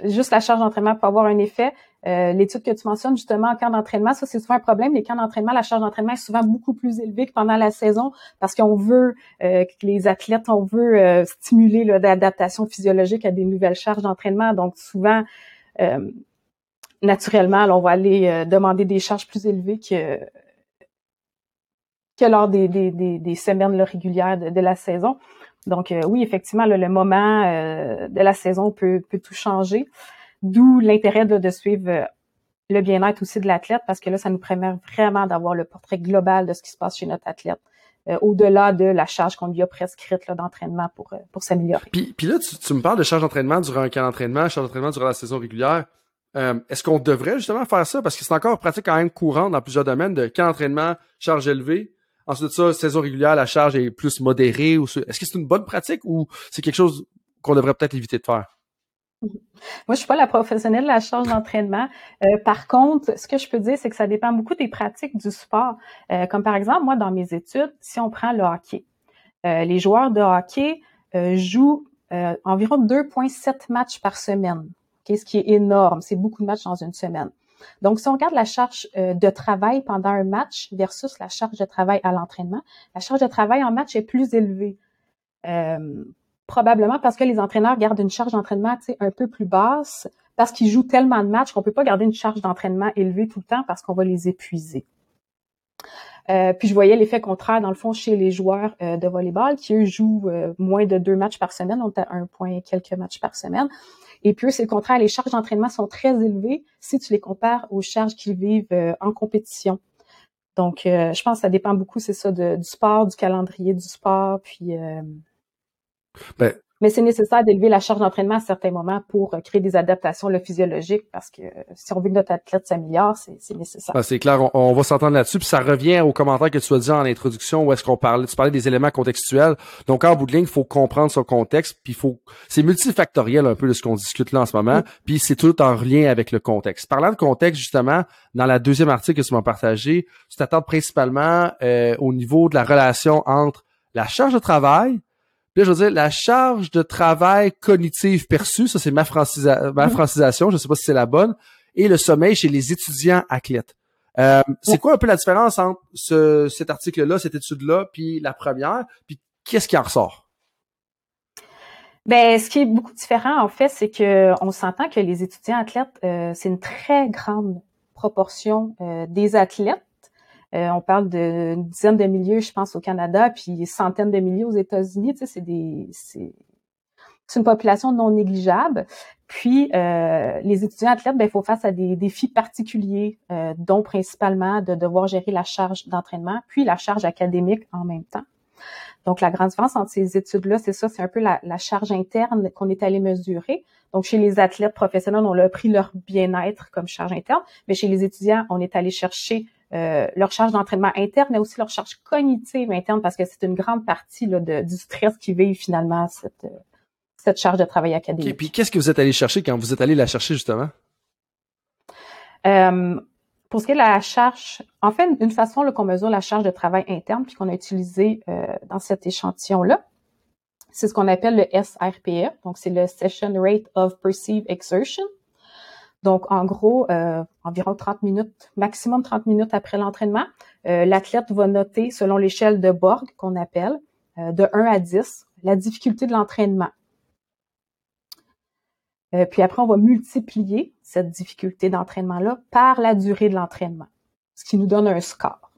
juste la charge d'entraînement peut avoir un effet. Euh, L'étude que tu mentionnes justement en camp d'entraînement, ça c'est souvent un problème. Les camps d'entraînement, la charge d'entraînement est souvent beaucoup plus élevée que pendant la saison parce qu'on veut euh, que les athlètes, on veut euh, stimuler l'adaptation physiologique à des nouvelles charges d'entraînement. Donc souvent, euh, naturellement, on va aller demander des charges plus élevées que que lors des, des, des, semaines régulières de, la saison. Donc oui, effectivement, le moment de la saison peut, peut tout changer. D'où l'intérêt de, suivre euh, le bien-être aussi de l'athlète parce que là, ça nous permet vraiment d'avoir le portrait global de ce qui se passe chez notre athlète. Euh, au-delà de la charge qu'on lui a prescrite d'entraînement pour, euh, pour s'améliorer. Puis, puis là, tu, me parles de charge d'entraînement durant un camp d'entraînement, charge d'entraînement durant la saison régulière. Est-ce qu'on devrait justement faire ça? Parce que c'est encore pratique quand même courante dans plusieurs domaines de camp d'entraînement, charge élevée. Ensuite ça, saison régulière, la charge est plus modérée. Est-ce que c'est une bonne pratique ou c'est quelque chose qu'on devrait peut-être éviter de faire? Moi, je suis pas la professionnelle de la charge d'entraînement. Euh, par contre, ce que je peux dire, c'est que ça dépend beaucoup des pratiques du sport. Euh, comme par exemple, moi, dans mes études, si on prend le hockey, euh, les joueurs de hockey jouent environ 2,7 matchs par semaine, ce qui est énorme. C'est beaucoup de matchs dans une semaine. Donc, si on regarde la charge de travail pendant un match versus la charge de travail à l'entraînement, la charge de travail en match est plus élevée. Euh, probablement parce que les entraîneurs gardent une charge d'entraînement un peu plus basse, parce qu'ils jouent tellement de matchs qu'on peut pas garder une charge d'entraînement élevée tout le temps parce qu'on va les épuiser. Euh, puis je voyais l'effet contraire dans le fond chez les joueurs euh, de volleyball qui eux jouent euh, moins de deux matchs par semaine, on a un point quelques matchs par semaine. Et puis c'est le contraire, les charges d'entraînement sont très élevées si tu les compares aux charges qu'ils vivent en compétition. Donc je pense que ça dépend beaucoup, c'est ça, du sport, du calendrier du sport, puis ben, mais c'est nécessaire d'élever la charge d'entraînement à certains moments pour euh, créer des adaptations le physiologiques parce que euh, si on veut que notre athlète s'améliore, c'est nécessaire. Ben, c'est clair, on, va s'entendre là-dessus. Puis ça revient au commentaire que tu as dit en introduction où est-ce qu'on parlait, tu parlais des éléments contextuels. Donc en bout de ligne, il faut comprendre son contexte, puis il faut, c'est multifactoriel un peu de ce qu'on discute là en ce moment, puis c'est tout en lien avec le contexte. Parlant de contexte justement, dans la deuxième article que tu m'as partagé, tu t'attends principalement euh, au niveau de la relation entre la charge de travail là, je veux dire, la charge de travail cognitive perçue, ça c'est ma, ma mhm. francisation, je sais pas si c'est la bonne, et le sommeil chez les étudiants athlètes. Euh, c'est quoi un peu la différence entre ce, cet article-là, cette étude-là, puis la première, puis qu'est-ce qui en ressort? Ben, ce qui est beaucoup différent, en fait, c'est que on s'entend que les étudiants athlètes, euh, c'est une très grande proportion euh, des athlètes on parle d'une dizaine de milliers, je pense, au Canada, puis centaines de milliers aux États-Unis. C'est des, c'est, une population non négligeable. Puis, euh, les étudiants athlètes, ben, faut face à des défis particuliers, euh, dont principalement de devoir gérer la charge d'entraînement, puis la charge académique en même temps. Donc, la grande différence entre ces études-là, c'est ça, c'est un peu la, la charge interne qu'on est allé mesurer. Donc, chez les athlètes professionnels, on a pris leur bien-être comme charge interne, mais chez les étudiants, on est allé chercher euh, leur charge d'entraînement interne, mais aussi leur charge cognitive interne, parce que c'est une grande partie là, de, du stress qui vit finalement cette, cette charge de travail académique. Et puis qu'est-ce que vous êtes allé chercher quand vous êtes allé la chercher justement? Euh, pour ce qui est de la charge, en fait, une façon qu'on mesure la charge de travail interne, puis qu'on a utilisé euh, dans cet échantillon-là, c'est ce qu'on appelle le SRPE, donc c'est le Session Rate of Perceived Exertion. Donc, en gros, euh, environ 30 minutes, maximum 30 minutes après l'entraînement, euh, l'athlète va noter, selon l'échelle de Borg qu'on appelle, euh, de 1 à 10, la difficulté de l'entraînement. puis après, on va multiplier cette difficulté d'entraînement-là par la durée de l'entraînement, ce qui nous donne un score.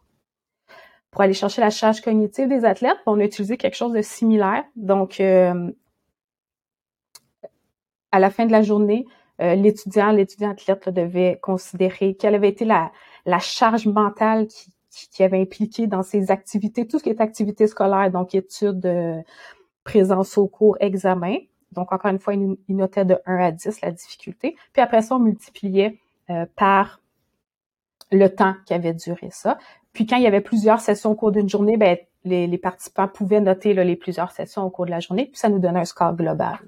Pour aller chercher la charge cognitive des athlètes, on a utilisé quelque chose de similaire. Donc, à la fin de la journée, l'étudiant, l'étudiant athlète devait considérer quelle avait été la, charge mentale qui, avait impliqué dans ses activités, tout ce qui est activité scolaire, donc études, présence au cours, examen. Donc, encore une fois, il, notait de 1 à 10 la difficulté. Puis après ça, on multipliait par le temps qui avait duré ça. Puis quand il y avait plusieurs sessions au cours d'une journée, ben, les, participants pouvaient noter les plusieurs sessions au cours de la journée, puis ça nous donnait un score global.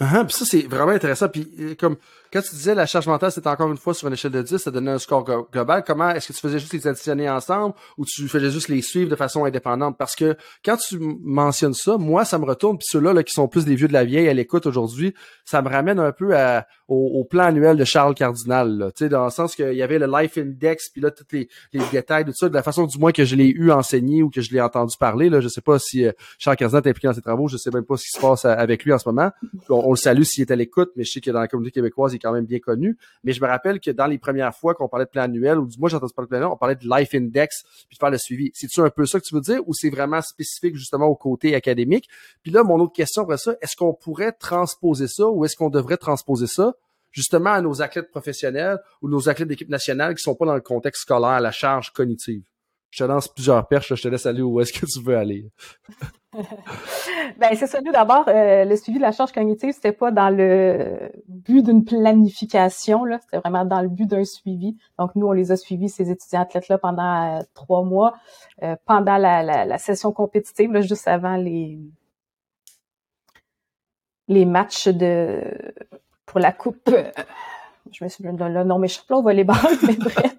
Uh puis ça, c'est vraiment intéressant. Puis euh, comme quand tu disais la charge mentale, c'était encore une fois sur une échelle de 10, ça donnait un score global. Comment est-ce que tu faisais juste les additionner ensemble ou tu faisais juste les suivre de façon indépendante? Parce que quand tu mentionnes ça, moi, ça me retourne, puis ceux-là là, qui sont plus des vieux de la vieille à l'écoute aujourd'hui, ça me ramène un peu à, au, plan annuel de Charles Cardinal. Tu sais, dans le sens qu'il y avait le Life Index, puis là, tous les, les, détails, tout ça, de la façon du moins que je l'ai eu enseigné ou que je l'ai entendu parler. Là, je sais pas si euh, Charles Cardinal est impliqué dans ses travaux, je sais même pas ce qui se passe avec lui en ce moment. On, le salue s'il est à l'écoute, mais je sais que dans la communauté québécoise, quand même bien connu. Mais je me rappelle que dans les premières fois qu'on parlait de plan annuel, ou du moins j'ai entendu parler de plan annuel, on parlait de Life Index, puis de faire le suivi. C'est-tu un peu ça que tu veux dire, ou c'est vraiment spécifique justement au côté académique? Puis là, mon autre question après ça, est-ce qu'on pourrait transposer ça, ou est-ce qu'on devrait transposer ça justement à nos athlètes professionnels ou nos athlètes d'équipe nationale qui sont pas dans le contexte scolaire, la charge cognitive? Je te lance plusieurs perches, je te laisse aller où est-ce que tu veux aller. ben c'est ça. Nous d'abord, euh, le suivi de la charge cognitive, c'était pas dans le but d'une planification là, c'était vraiment dans le but d'un suivi. Donc nous, on les a suivis ces étudiants athlètes là pendant euh, trois mois, euh, pendant la, session compétitive, là, juste avant les les matchs de pour la coupe. Je me souviens le nom m'échappe là au volleyball, mais bref.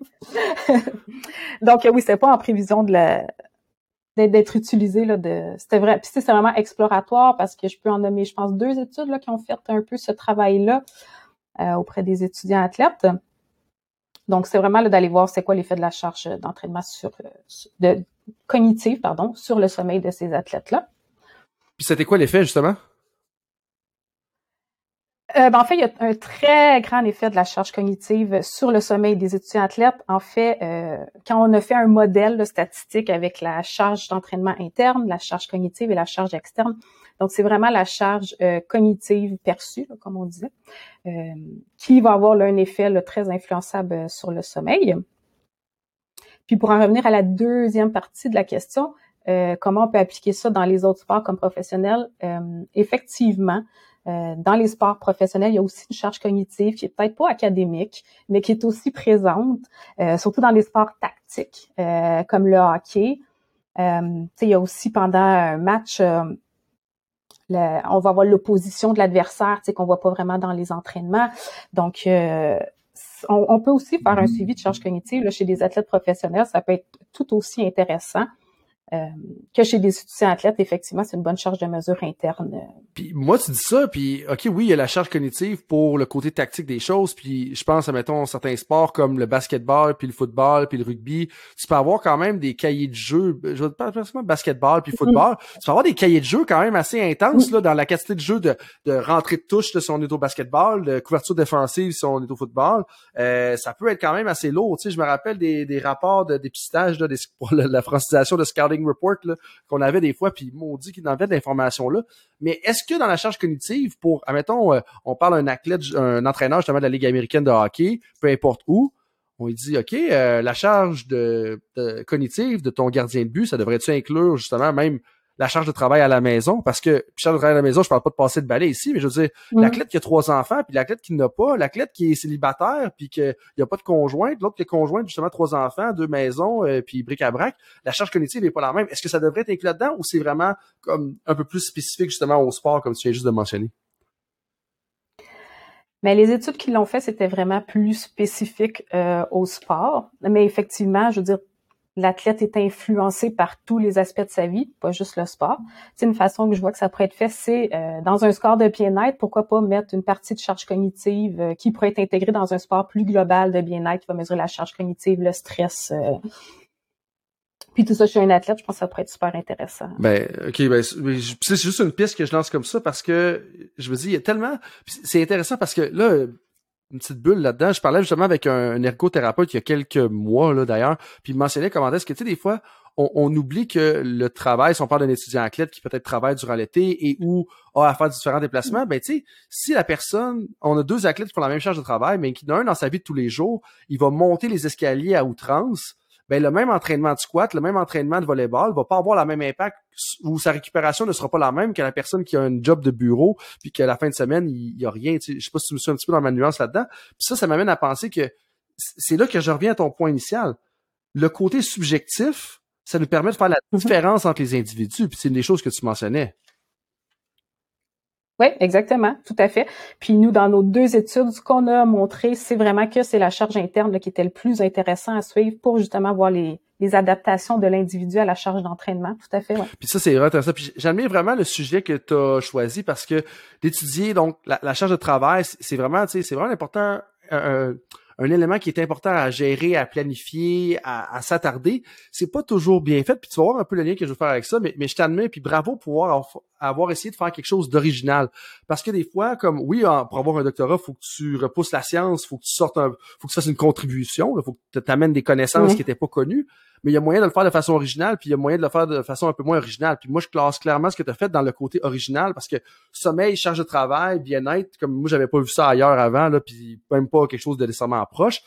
Donc oui, c'était pas en prévision de la d'être utilisé là c'était vrai puis c'est vraiment exploratoire parce que je peux en nommer je pense deux études là qui ont fait un peu ce travail là euh, auprès des étudiants athlètes. Donc c'est vraiment d'aller voir c'est quoi l'effet de la charge d'entraînement euh, de cognitive pardon sur le sommeil de ces athlètes là puis c'était quoi l'effet justement? Euh, ben, en fait, il y a un très grand effet de la charge cognitive sur le sommeil des étudiants athlètes. En fait, euh, quand on a fait un modèle statistique avec la charge d'entraînement interne, la charge cognitive et la charge externe, donc c'est vraiment la charge euh, cognitive perçue, comme on disait, qui va avoir un effet très influençable sur le sommeil. Puis pour en revenir à la deuxième partie de la question, comment on peut appliquer ça dans les autres sports comme professionnels? effectivement, euh, dans les sports professionnels, il y a aussi une charge cognitive qui est peut-être pas académique, mais qui est aussi présente, euh, surtout dans les sports tactiques, euh, comme le hockey. il y a aussi pendant un match, on va avoir l'opposition de l'adversaire, qu'on voit pas vraiment dans les entraînements. Donc, on, peut aussi faire un suivi de charge cognitive là, chez des athlètes professionnels. Ça peut être tout aussi intéressant. Euh, que chez des étudiants athlètes, effectivement, c'est une bonne charge de mesure interne. Puis moi, tu dis ça, puis OK, oui, il y a la charge cognitive pour le côté tactique des choses, puis je pense à, mettons, certains sports comme le basketball, puis le football, puis le rugby, tu peux avoir quand même des cahiers de jeu, je veux pas forcément basketball, puis football, tu peux avoir des cahiers de jeu quand même assez intenses, là, dans la quantité de jeu de, de rentrée de touche de si on est au basketball, de couverture défensive si on est au football. Euh, ça peut être quand même assez lourd, tu sais, je me rappelle des, des rapports de dépistage, là, des, pour la, la francisation de report qu'on avait des fois, puis m'ont dit qu'il en avait de l'information là. Mais est-ce que dans la charge cognitive, pour, admettons, euh, on parle d'un athlète, un entraîneur justement de la Ligue américaine de hockey, peu importe où, on lui dit, OK, euh, la charge cognitive de ton gardien de but, ça devrait-tu inclure justement même la charge de travail à la maison, parce que charge de travail à la maison, je parle pas de passer de balai ici, mais je veux dire, mm. l'athlète qui a trois enfants, puis l'athlète qui n'a pas, l'athlète qui est célibataire, puis qu'il n'y a pas de conjointe, l'autre qui est conjointe, justement, trois enfants, deux maisons, euh, puis bric-à-brac, la charge cognitive n'est pas la même. Est-ce que ça devrait être inclus là-dedans ou c'est vraiment comme un peu plus spécifique justement au sport, comme tu viens juste de mentionner? Mais les études qui l'ont fait, c'était vraiment plus spécifique euh, au sport. Mais effectivement, je veux dire, l'athlète est influencé par tous les aspects de sa vie, pas juste le sport. C'est une façon que je vois que ça pourrait être fait, c'est euh, dans un score de bien-être, pourquoi pas mettre une partie de charge cognitive euh, qui pourrait être intégrée dans un sport plus global de bien-être qui va mesurer la charge cognitive, le stress. Euh. Puis tout ça chez un athlète, je pense que ça pourrait être super intéressant. Ben, ok, ben, c'est juste une piste que je lance comme ça parce que je me dis, il y a tellement, c'est intéressant parce que là, une petite bulle là-dedans. Je parlais justement avec un, ergothérapeute il y a quelques mois là d'ailleurs, puis il mentionnait comment est-ce que tu sais des fois on, oublie que le travail, si on parle d'un étudiant athlète qui peut-être travaille durant l'été et où a à faire différents déplacements, ben tu sais, si la personne, on a deux athlètes qui font la même charge de travail, mais qui d'un dans sa vie de tous les jours, il va monter les escaliers à outrance, ben le même entraînement de squat, le même entraînement de volleyball va pas avoir le même impact ou sa récupération ne sera pas la même que la personne qui a un job de bureau puis qu'à la fin de semaine il, y a rien. Je sais pas si tu me suis un petit peu dans ma nuance là-dedans. Puis ça, ça m'amène à penser que c'est là que je reviens à ton point initial. Le côté subjectif, ça nous permet de faire la mhm. différence entre les individus. Puis c'est une des choses que tu mentionnais. Oui, exactement, tout à fait. Puis nous, dans nos deux études, ce qu'on a montré, c'est vraiment que c'est la charge interne qui était le plus intéressant à suivre pour justement voir les, les adaptations de l'individu à la charge d'entraînement. Tout à fait, ouais. Puis ça, c'est intéressant. Puis j'admire vraiment le sujet que tu as choisi parce que d'étudier donc la, charge de travail, c'est vraiment, c'est vraiment important un élément qui est important à gérer, à planifier, à, à s'attarder. C'est pas toujours bien fait. Puis tu vas voir un peu le lien que je veux faire avec ça, mais, mais je t'admets, puis bravo pour avoir, avoir, essayé de faire quelque chose d'original. Parce que des fois, comme oui, pour avoir un doctorat, faut que tu repousses la science, faut que tu sortes un, faut que tu fasses une contribution, il faut que tu amènes des connaissances qui n'étaient pas connues mais il y a moyen de le faire de façon originale, puis il y a moyen de le faire de façon un peu moins originale. Puis moi, je classe clairement ce que tu as fait dans le côté original, parce que sommeil, charge de travail, bien-être, comme moi, j'avais pas vu ça ailleurs avant, là, puis même pas quelque chose de nécessairement proche.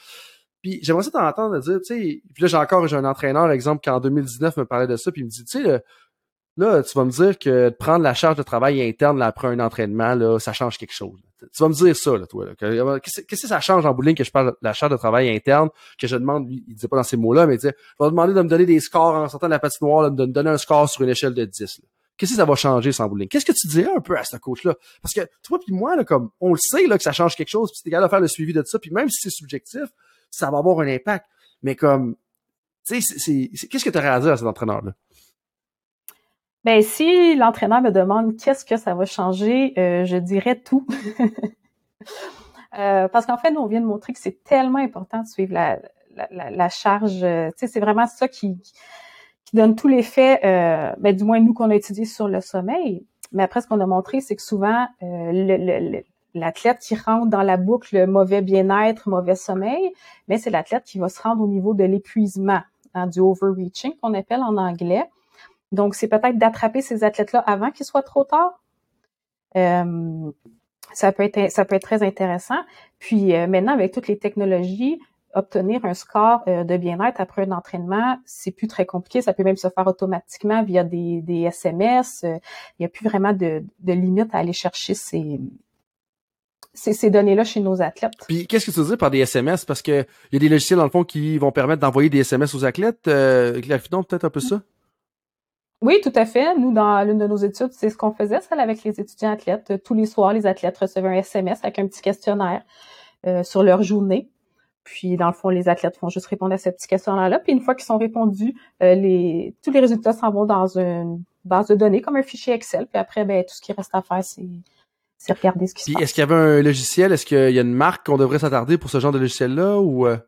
Puis j'aimerais ça t'entendre dire, tu sais, puis là, j'ai encore j'ai un entraîneur, exemple, qui en 2019 me parlait de ça, puis il me dit, tu sais, là, tu vas me dire que de prendre la charge de travail interne après un entraînement, là, ça change quelque chose. Tu vas me dire ça, là, toi. Qu'est-ce que ça change en bowling que je parle de la charge de travail interne, que je demande, il disait pas dans ces mots-là, mais il disait, je vais demander de me donner des scores en sortant de la patinoire, de me donner un score sur une échelle de 10. Qu'est-ce que ça va changer sans bowling? Qu'est-ce que tu dirais un peu à ce coach-là? Parce que toi puis moi, là, comme on le sait là, que ça change quelque chose, puis es capable de faire le suivi de ça, puis même si c'est subjectif, ça va avoir un impact. Mais comme, tu sais, qu'est-ce que tu aurais à dire à cet entraîneur-là? Ben, si l'entraîneur me demande qu'est-ce que ça va changer, euh, je dirais tout. euh, parce qu'en fait, nous, on vient de montrer que c'est tellement important de suivre la, la, la, charge. Euh, tu sais, c'est vraiment ça qui, qui donne tout l'effet, euh, ben, du moins nous qu'on a étudié sur le sommeil. Mais après, ce qu'on a montré, c'est que souvent, euh, l'athlète qui rentre dans la boucle mauvais bien-être, mauvais sommeil, mais c'est l'athlète qui va se rendre au niveau de l'épuisement, hein, du overreaching qu'on appelle en anglais. Donc, c'est peut-être d'attraper ces athlètes-là avant qu'il soit trop tard. Euh, ça peut être ça peut être très intéressant. Puis euh, maintenant, avec toutes les technologies, obtenir un score euh, de bien-être après un entraînement, c'est plus très compliqué. Ça peut même se faire automatiquement via des, des SMS. Il n'y a plus vraiment de, de limite à aller chercher ces, ces, données-là chez nos athlètes. Puis qu'est-ce que tu veux dire par des SMS? Parce que il y a des logiciels dans le fond qui vont permettre d'envoyer des SMS aux athlètes. Euh, peut-être un peu ça? Oui, tout à fait. Nous, dans l'une de nos études, c'est ce qu'on faisait, celle avec les étudiants athlètes. Tous les soirs, les athlètes recevaient un SMS avec un petit questionnaire euh, sur leur journée. Puis, dans le fond, les athlètes font juste répondre à ce petit questionnaire-là. Puis, une fois qu'ils sont répondus, euh, les, tous les résultats s'en vont dans une base de données, comme un fichier Excel. Puis après, ben, tout ce qui reste à faire, c'est, c'est regarder ce qui se passe. Est-ce qu'il y avait un logiciel? Est-ce qu'il y a une marque qu'on devrait s'attarder pour ce genre de logiciel-là ou... Euh?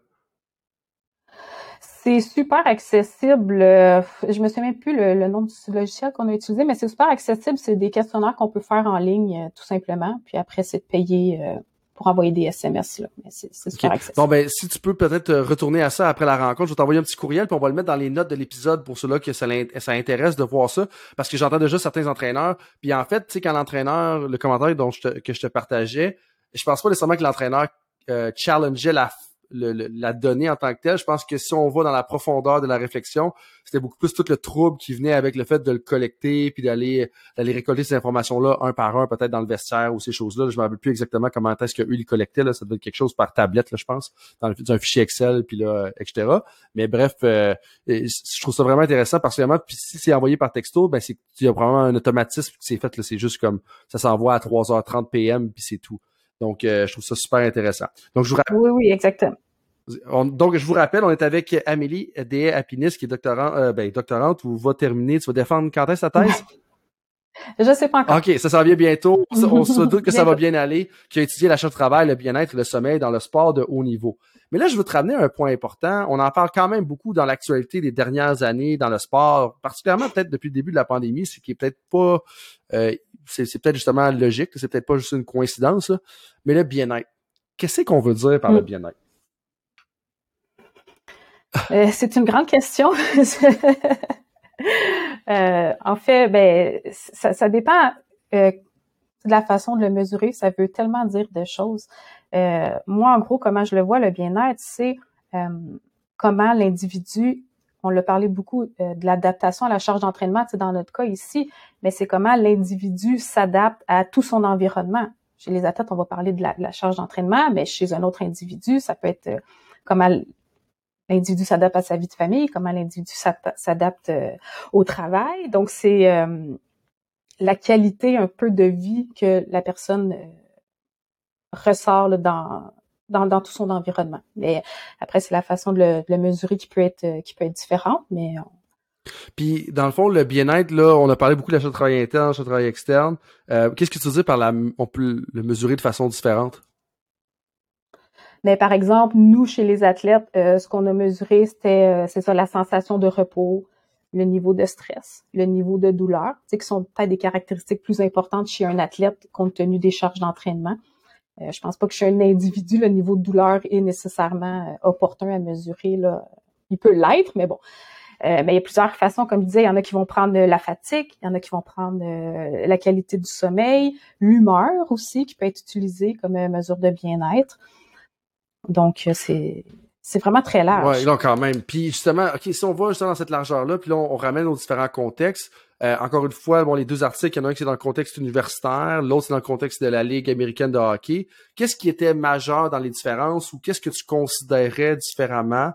C'est super accessible. Euh, je me souviens plus le, nom du logiciel qu'on a utilisé, mais c'est super accessible. C'est des questionnaires qu'on peut faire en ligne, euh, tout simplement. Puis après, c'est de payer euh, pour envoyer des SMS. Là. Mais c'est, super accessible. Bon, ben, si tu peux peut-être retourner à ça après la rencontre, je vais t'envoyer un petit courriel, puis on va le mettre dans les notes de l'épisode pour ceux-là que ça, ça intéresse de voir ça. Parce que j'entends déjà certains entraîneurs. Puis en fait, tu sais, quand l'entraîneur, le commentaire dont je te, que je te partageais, je pense pas nécessairement que l'entraîneur challengeait la la donnée en tant que telle. Je pense que si on va dans la profondeur de la réflexion, c'était beaucoup plus tout le trouble qui venait avec le fait de le collecter puis d'aller d'aller récolter ces informations-là un par un, peut-être dans le vestiaire ou ces choses-là. Je me rappelle plus exactement comment est-ce qu'eux ils collectaient. Là. Ça devait être quelque chose par tablette, je pense, dans, un fichier Excel, puis là, etc. Mais bref, euh, je trouve ça vraiment intéressant parce que puis si c'est envoyé par texto, ben c'est il y a vraiment un automatisme qui s'est fait. C'est juste comme ça s'envoie à 3h30 PM puis c'est tout. Donc, euh, je trouve ça super intéressant. Donc, je vous rappelle. Oui, oui, exactement. donc, je vous rappelle, on est avec Amélie D. Apinis, qui est doctorante, euh, ben, doctorante, ou va terminer, tu vas défendre quand est-ce ta thèse? Je sais pas encore. OK, ça s'en vient bientôt. On se doute que ça va bien aller, qui a étudié la charge de travail, le bien-être et le sommeil dans le sport de haut niveau. Mais là, je veux te ramener à un point important. On en parle quand même beaucoup dans l'actualité des dernières années dans le sport, particulièrement peut-être depuis le début de la pandémie, ce qui est peut-être pas, euh, c'est, peut-être justement logique, c'est peut-être pas juste une coïncidence, mais le bien-être. Qu'est-ce qu'on veut dire par le mm. bien-être? c'est une grande question. en fait, ben, ça, ça dépend de la façon de le mesurer. Ça veut tellement dire de choses. moi, en gros, comment je le vois, le bien-être, c'est comment l'individu on l'a parlé beaucoup euh, de l'adaptation à la charge d'entraînement, c'est dans notre cas ici, mais c'est comment l'individu s'adapte à tout son environnement. Chez les athlètes, on va parler de la, charge d'entraînement, mais chez un autre individu, ça peut être euh, comment l'individu s'adapte à sa vie de famille, comment l'individu s'adapte euh, au travail. Donc, c'est la qualité un peu de vie que la personne ressort dans, dans, tout son environnement. Mais après, c'est la façon de le, mesurer qui peut être euh, qui peut être différente, mais euh, puis, dans le fond, le bien-être, là, on a parlé beaucoup de l'achat de travail interne, l'achat de travail externe. Euh, qu'est-ce que tu veux dire par la, on peut le mesurer de façon différente? Mais par exemple, nous, chez les athlètes, ce qu'on a mesuré, c'était, c'est ça, la sensation de repos, le niveau de stress, le niveau de douleur, tu sais, qui sont peut-être des caractéristiques plus importantes chez un athlète compte tenu des charges d'entraînement. Euh, je pense pas que chez un individu, le niveau de douleur est nécessairement euh, opportun à mesurer. Là. Il peut l'être, mais bon. Euh, mais il y a plusieurs façons, comme je disais, il y en a qui vont prendre la fatigue, il y en a qui vont prendre la qualité du sommeil, l'humeur aussi, qui peut être utilisée comme mesure de bien-être. Donc, c'est c'est vraiment très large. Oui, donc quand même. Puis justement, OK, si on va justement dans cette largeur-là, puis là, on, ramène aux différents contextes. Euh, encore une fois, bon, les deux articles, il y en a un qui est dans le contexte universitaire, l'autre c'est dans le contexte de la Ligue américaine de hockey. Qu'est-ce qui était majeur dans les différences ou qu'est-ce que tu considérais différemment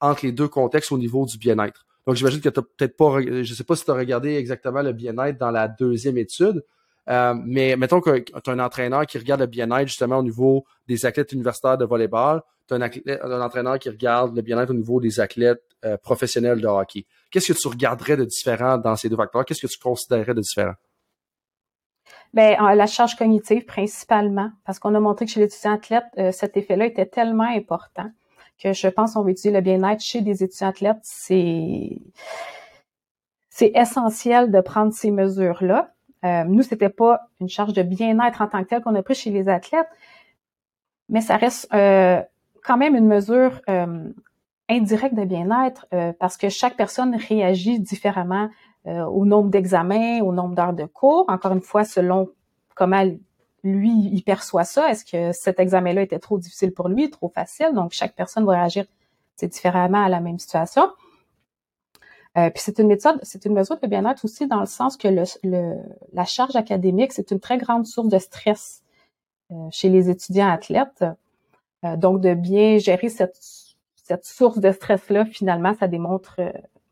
entre les deux contextes au niveau du bien-être? Donc j'imagine que tu peut-être pas, je sais pas si tu as regardé exactement le bien-être dans la deuxième étude, euh, mais mettons que tu as un entraîneur qui regarde le bien-être justement au niveau des athlètes universitaires de volleyball, tu as un, entraîneur qui regarde le bien-être au niveau des athlètes euh, professionnels de hockey. Qu'est-ce que tu regarderais de différent dans ces deux facteurs? Qu'est-ce que tu considérerais de différent? Bien, la charge cognitive principalement, parce qu'on a montré que chez l'étudiant athlète, euh, cet effet-là était tellement important que je pense qu'on va utiliser le bien-être chez des étudiants athlètes. C'est c'est essentiel de prendre ces mesures-là. Euh, nous, c'était pas une charge de bien-être en tant que telle qu'on a pris chez les athlètes, mais ça reste euh, quand même une mesure euh, indirecte de bien-être euh, parce que chaque personne réagit différemment au nombre d'examens, au nombre d'heures de cours. Encore une fois, selon comment lui il perçoit ça. Est-ce que cet examen-là était trop difficile pour lui, trop facile? Donc chaque personne va réagir différemment à la même situation. Euh, puis c'est une méthode, c'est une mesure de bien-être aussi dans le sens que la charge académique, c'est une très grande source de stress euh, chez les étudiants athlètes. Euh, donc de bien gérer cette, source de stress-là, finalement, ça démontre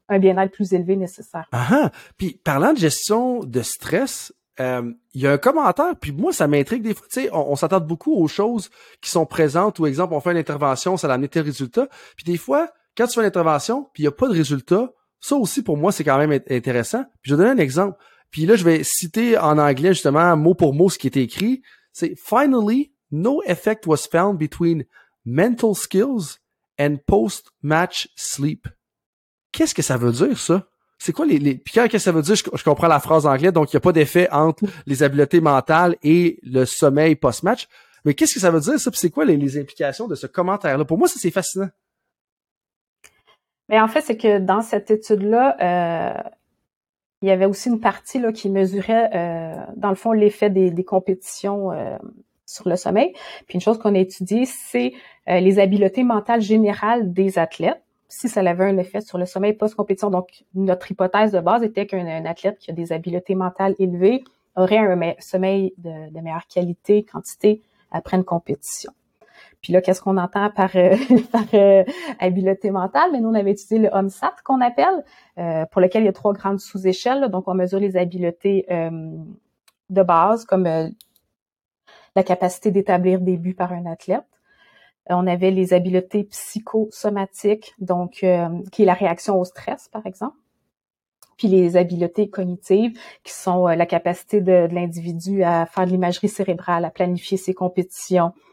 un bien-être plus élevé nécessaire. Ah, ah, puis parlant de gestion de stress, il y a un commentaire, puis moi, ça m'intrigue des fois. Tu sais, on, s'attend beaucoup aux choses qui sont présentes, ou exemple, on fait une intervention, ça a amené tes résultats. Puis des fois, quand tu fais une intervention, puis il n'y a pas de résultat, ça aussi, pour moi, c'est quand même intéressant. Puis je vais donner un exemple. Puis là, je vais citer en anglais, justement, mot pour mot, ce qui est écrit. C'est Finally, no effect was found between mental skills and post-match sleep. Qu'est-ce que ça veut dire, ça? C'est quoi les, les... Puis qu'est-ce que ça veut dire? Je, comprends la phrase anglais, donc il n'y a pas d'effet entre les habiletés mentales et le sommeil post-match. Mais qu'est-ce que ça veut dire, ça? Puis c'est quoi les implications de ce commentaire-là? Pour moi, ça, c'est fascinant. Mais en fait, c'est que dans cette étude-là, euh, il y avait aussi une partie là, qui mesurait, euh, dans le fond, l'effet des, des compétitions euh, sur le sommeil. Puis une chose qu'on a étudiée, c'est les habiletés mentales générales des athlètes si ça avait un effet sur le sommeil post-compétition. Donc, notre hypothèse de base était qu'un athlète qui a des habiletés mentales élevées aurait un sommeil de, de meilleure qualité, quantité après une compétition. Puis là, qu'est-ce qu'on entend par, euh, par euh, habileté mentale? Mais nous, on avait étudié le OMSAT qu'on appelle, euh, pour lequel il y a trois grandes sous-échelles. Donc, on mesure les habiletés de base, comme la capacité d'établir des buts par un athlète. On avait les habiletés psychosomatiques, donc qui est la réaction au stress, par exemple. Puis les habiletés cognitives, qui sont la capacité de, de l'individu à faire de l'imagerie cérébrale, à planifier ses compétitions, euh,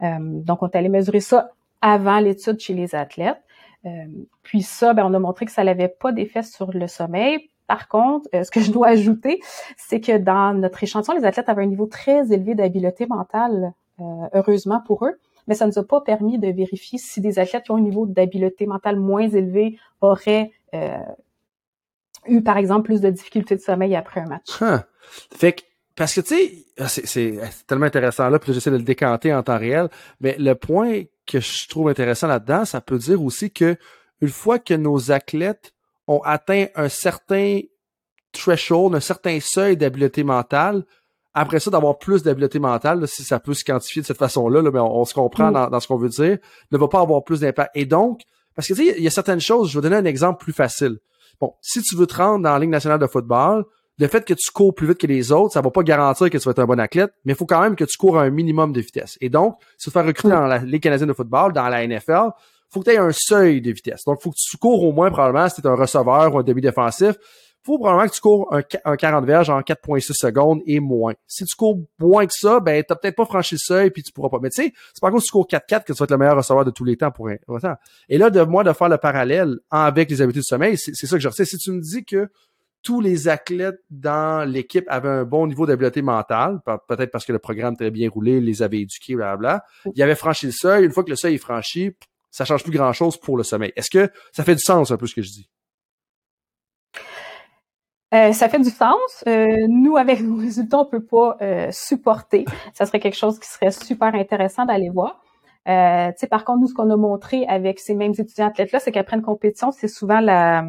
donc, on est allé mesurer ça avant l'étude chez les athlètes. Euh, puis ça, ben, on a montré que ça n'avait pas d'effet sur le sommeil. Par contre, euh, ce que je dois ajouter, c'est que dans notre échantillon, les athlètes avaient un niveau très élevé d'habileté mentale, heureusement pour eux. mais ça ne nous a pas permis de vérifier si des athlètes qui ont un niveau d'habileté mentale moins élevé auraient euh, eu, par exemple, plus de difficultés de sommeil après un match. Que, parce que, tu sais, ah, c'est tellement intéressant là, puis j'essaie de le décanter en temps réel, mais le point que je trouve intéressant là-dedans, ça peut dire aussi que une fois que nos athlètes ont atteint un certain threshold, un certain seuil d'habileté mentale, après ça, d'avoir plus d'habileté mentale, si ça peut se quantifier de cette façon-là, là, mais on, se comprend mm. dans, ce qu'on veut dire, ne va pas avoir plus d'impact. Et donc, parce que tu sais, il y a certaines choses, je vais donner un exemple plus facile. Bon, si tu veux te rendre dans la Ligue nationale de football, le fait que tu cours plus vite que les autres, ça va pas garantir que tu vas être un bon athlète, mais il faut quand même que tu cours à un minimum de vitesse. Et donc, si tu veux faire recruter dans la Ligue canadienne de football, dans la NFL, faut que tu aies un seuil de vitesse. Donc, faut que tu cours au moins, probablement, si tu es un receveur ou un demi-défensif, faut probablement que tu cours un, 40 verges en 4.6 secondes et moins. Si tu cours moins que ça, ben t'as peut-être pas franchi le seuil puis tu pourras pas. Mais tu sais, c'est pas cause que tu cours 4-4 que tu vas être le meilleur receveur de tous les temps pour un. Et là, de moi de faire le parallèle avec les habitudes de sommeil, c'est ça que je retiens. Si tu me dis que tous les athlètes dans l'équipe avaient un bon niveau d'habileté mentale, peut-être parce que le programme très bien roulé, les avait éduqués, blablabla. Ils avaient franchi le seuil. Une fois que le seuil est franchi, ça change plus grand-chose pour le sommeil. Est-ce que ça fait du sens un peu ce que je dis? Euh, ça fait du sens. Euh, nous, avec nos résultats, on peut pas euh, supporter. Ça serait quelque chose qui serait super intéressant d'aller voir. Euh, par contre, nous, ce qu'on a montré avec ces mêmes étudiants athlètes-là, c'est qu'après une compétition, c'est souvent la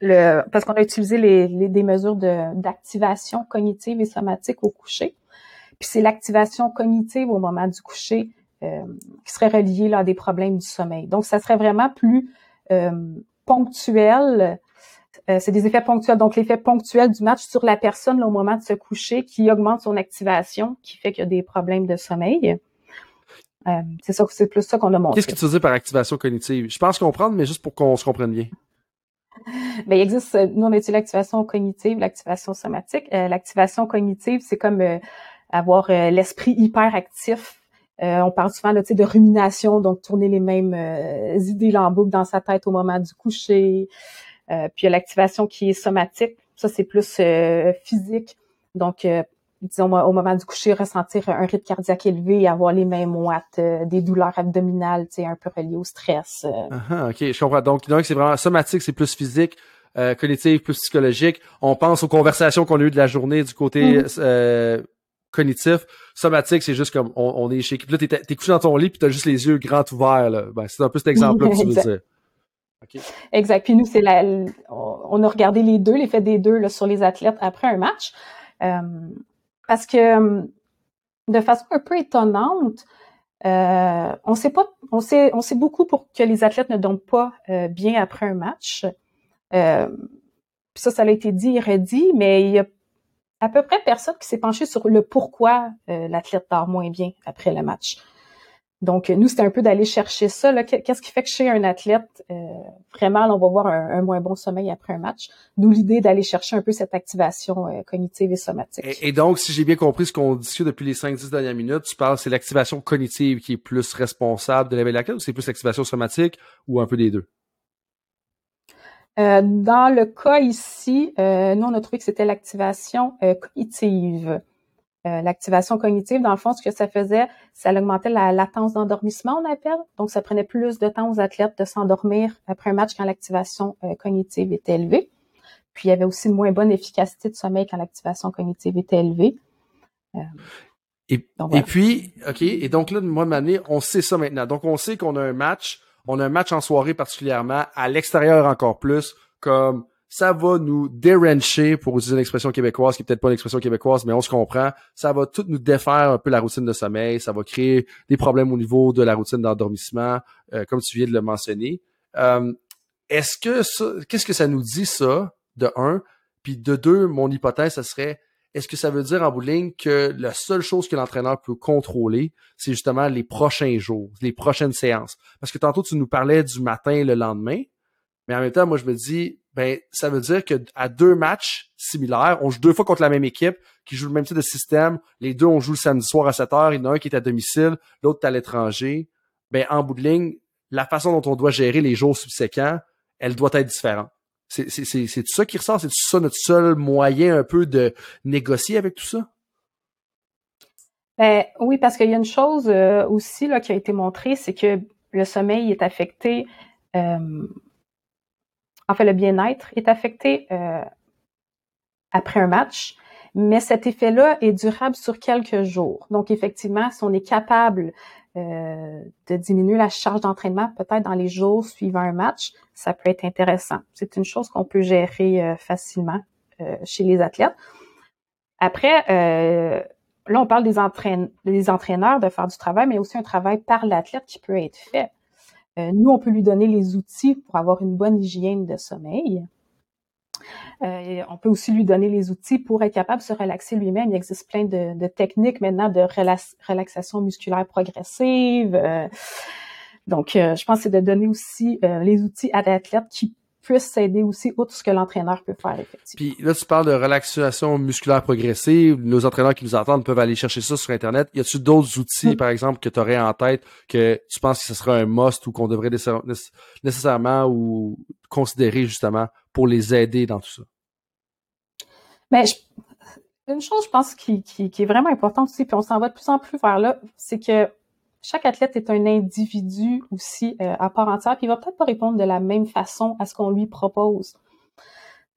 le parce qu'on a utilisé les, les des mesures d'activation cognitive et somatique au coucher. Puis c'est l'activation cognitive au moment du coucher qui serait reliée à des problèmes du sommeil. Donc, ça serait vraiment plus ponctuel euh, c'est des effets ponctuels. Donc, l'effet ponctuel du match sur la personne au moment de se coucher qui augmente son activation, qui fait qu'il y a des problèmes de sommeil. Euh, c'est ça, c'est plus ça qu'on a montré. Qu'est-ce que tu veux dire par activation cognitive? Je pense comprendre, mais juste pour qu'on se comprenne bien. Ben, il existe, nous, on étudie l'activation cognitive, l'activation somatique? Euh, l'activation cognitive, c'est comme avoir l'esprit hyper actif. on parle souvent là, de rumination, donc tourner les mêmes idées en boucle dans sa tête au moment du coucher. Euh, puis il y a l'activation qui est somatique. Ça, c'est plus euh, physique. Donc, euh, disons, au moment du coucher, ressentir un rythme cardiaque élevé, avoir les mêmes watts, des douleurs abdominales, tu sais, un peu reliées au stress. Ah, ok, je comprends. Donc, donc c'est vraiment somatique, c'est plus physique. Euh, cognitive, plus psychologique. On pense aux conversations qu'on a eues de la journée du côté mm. cognitif. Somatique, c'est juste comme on, est chez... Puis là, t'es, t'es couché dans ton lit puis t'as juste les yeux grands ouverts. Là. Ben, c'est un peu cet exemple-là que tu veux dire. Exact. Puis nous, c'est la, on a regardé les deux, l'effet des deux là, sur les athlètes après un match, euh, parce que de façon un peu étonnante, euh, on sait beaucoup pour que les athlètes ne dorment pas euh, bien après un match. Euh, ça, ça a été dit et redit, mais il y a à peu près personne qui s'est penché sur le pourquoi l'athlète dort moins bien après le match. Donc, nous, c'était un peu d'aller chercher ça. Qu'est-ce qui fait que chez un athlète, euh, vraiment, on va voir un, moins bon sommeil après un match? Nous, l'idée d'aller chercher un peu cette activation euh, cognitive et somatique. Et, donc, si j'ai bien compris ce qu'on discute depuis les 5-10 dernières minutes, tu parles, c'est l'activation cognitive qui est plus responsable de l'éveil de la ou c'est plus l'activation somatique ou un peu des deux? Euh, dans le cas ici, nous, on a trouvé que c'était l'activation cognitive. Euh, l'activation cognitive, dans le fond, ce que ça faisait, ça augmentait la latence d'endormissement, on appelle. Donc, ça prenait plus de temps aux athlètes de s'endormir après un match quand l'activation euh, cognitive était élevée. Puis, il y avait aussi une moins bonne efficacité de sommeil quand l'activation cognitive était élevée. Euh, et, puis, OK, et donc là, de moi, de on sait ça maintenant. Donc, on sait qu'on a un match, on a un match en soirée particulièrement, à l'extérieur encore plus, comme ça va nous dérancher, pour utiliser une expression québécoise qui est peut-être pas une expression québécoise, mais on se comprend. Ça va tout nous défaire un peu la routine de sommeil. Ça va créer des problèmes au niveau de la routine d'endormissement, euh, comme tu viens de le mentionner. Euh, est-ce que qu'est-ce que ça nous dit ça, de un? Puis de deux, mon hypothèse, ça serait, est-ce que ça veut dire en bout de ligne que la seule chose que l'entraîneur peut contrôler, c'est justement les prochains jours, les prochaines séances? Parce que tantôt, tu nous parlais du matin le lendemain, mais en même temps, moi, je me dis, ben ça veut dire que à deux matchs similaires, on joue deux fois contre la même équipe qui joue le même type de système. Les deux, on joue le samedi soir à 7 heures. Il y en a un qui est à domicile, l'autre est à l'étranger. Ben en bout de ligne, la façon dont on doit gérer les jours subséquents, elle doit être différente. C'est ça qui ressort, c'est ça notre seul moyen un peu de négocier avec tout ça? Ben, oui, parce qu'il y a une chose euh, aussi là, qui a été montrée, c'est que le sommeil est affecté, euh, enfin le bien-être est affecté euh, après un match, mais cet effet-là est durable sur quelques jours. Donc effectivement, si on est capable euh, de diminuer la charge d'entraînement peut-être dans les jours suivant un match, ça peut être intéressant. C'est une chose qu'on peut gérer euh, facilement euh, chez les athlètes. Après, là, on parle des, des, entraîneurs de faire du travail, mais aussi un travail par l'athlète qui peut être fait. Nous, on peut lui donner les outils pour avoir une bonne hygiène de sommeil. Euh, on peut aussi lui donner les outils pour être capable de se relaxer lui-même. Il existe plein de, techniques maintenant de relaxation musculaire progressive. Euh, donc, euh, je pense que c'est de donner aussi les outils à l'athlète qui puissent s'aider aussi outre ce que l'entraîneur peut faire effectivement. Puis là, tu parles de relaxation musculaire progressive. Nos entraîneurs qui nous entendent peuvent aller chercher ça sur Internet. Y a-t-il d'autres outils, par exemple, que tu aurais en tête que tu penses que ce sera un must ou qu'on devrait nécessairement ou considérer justement pour les aider dans tout ça? Mais ben, une chose, je pense, qui, qui, qui, est vraiment importante aussi, puis on s'en va de plus en plus vers là, c'est que chaque athlète est un individu aussi euh, à part entière, puis il va peut-être pas répondre de la même façon à ce qu'on lui propose.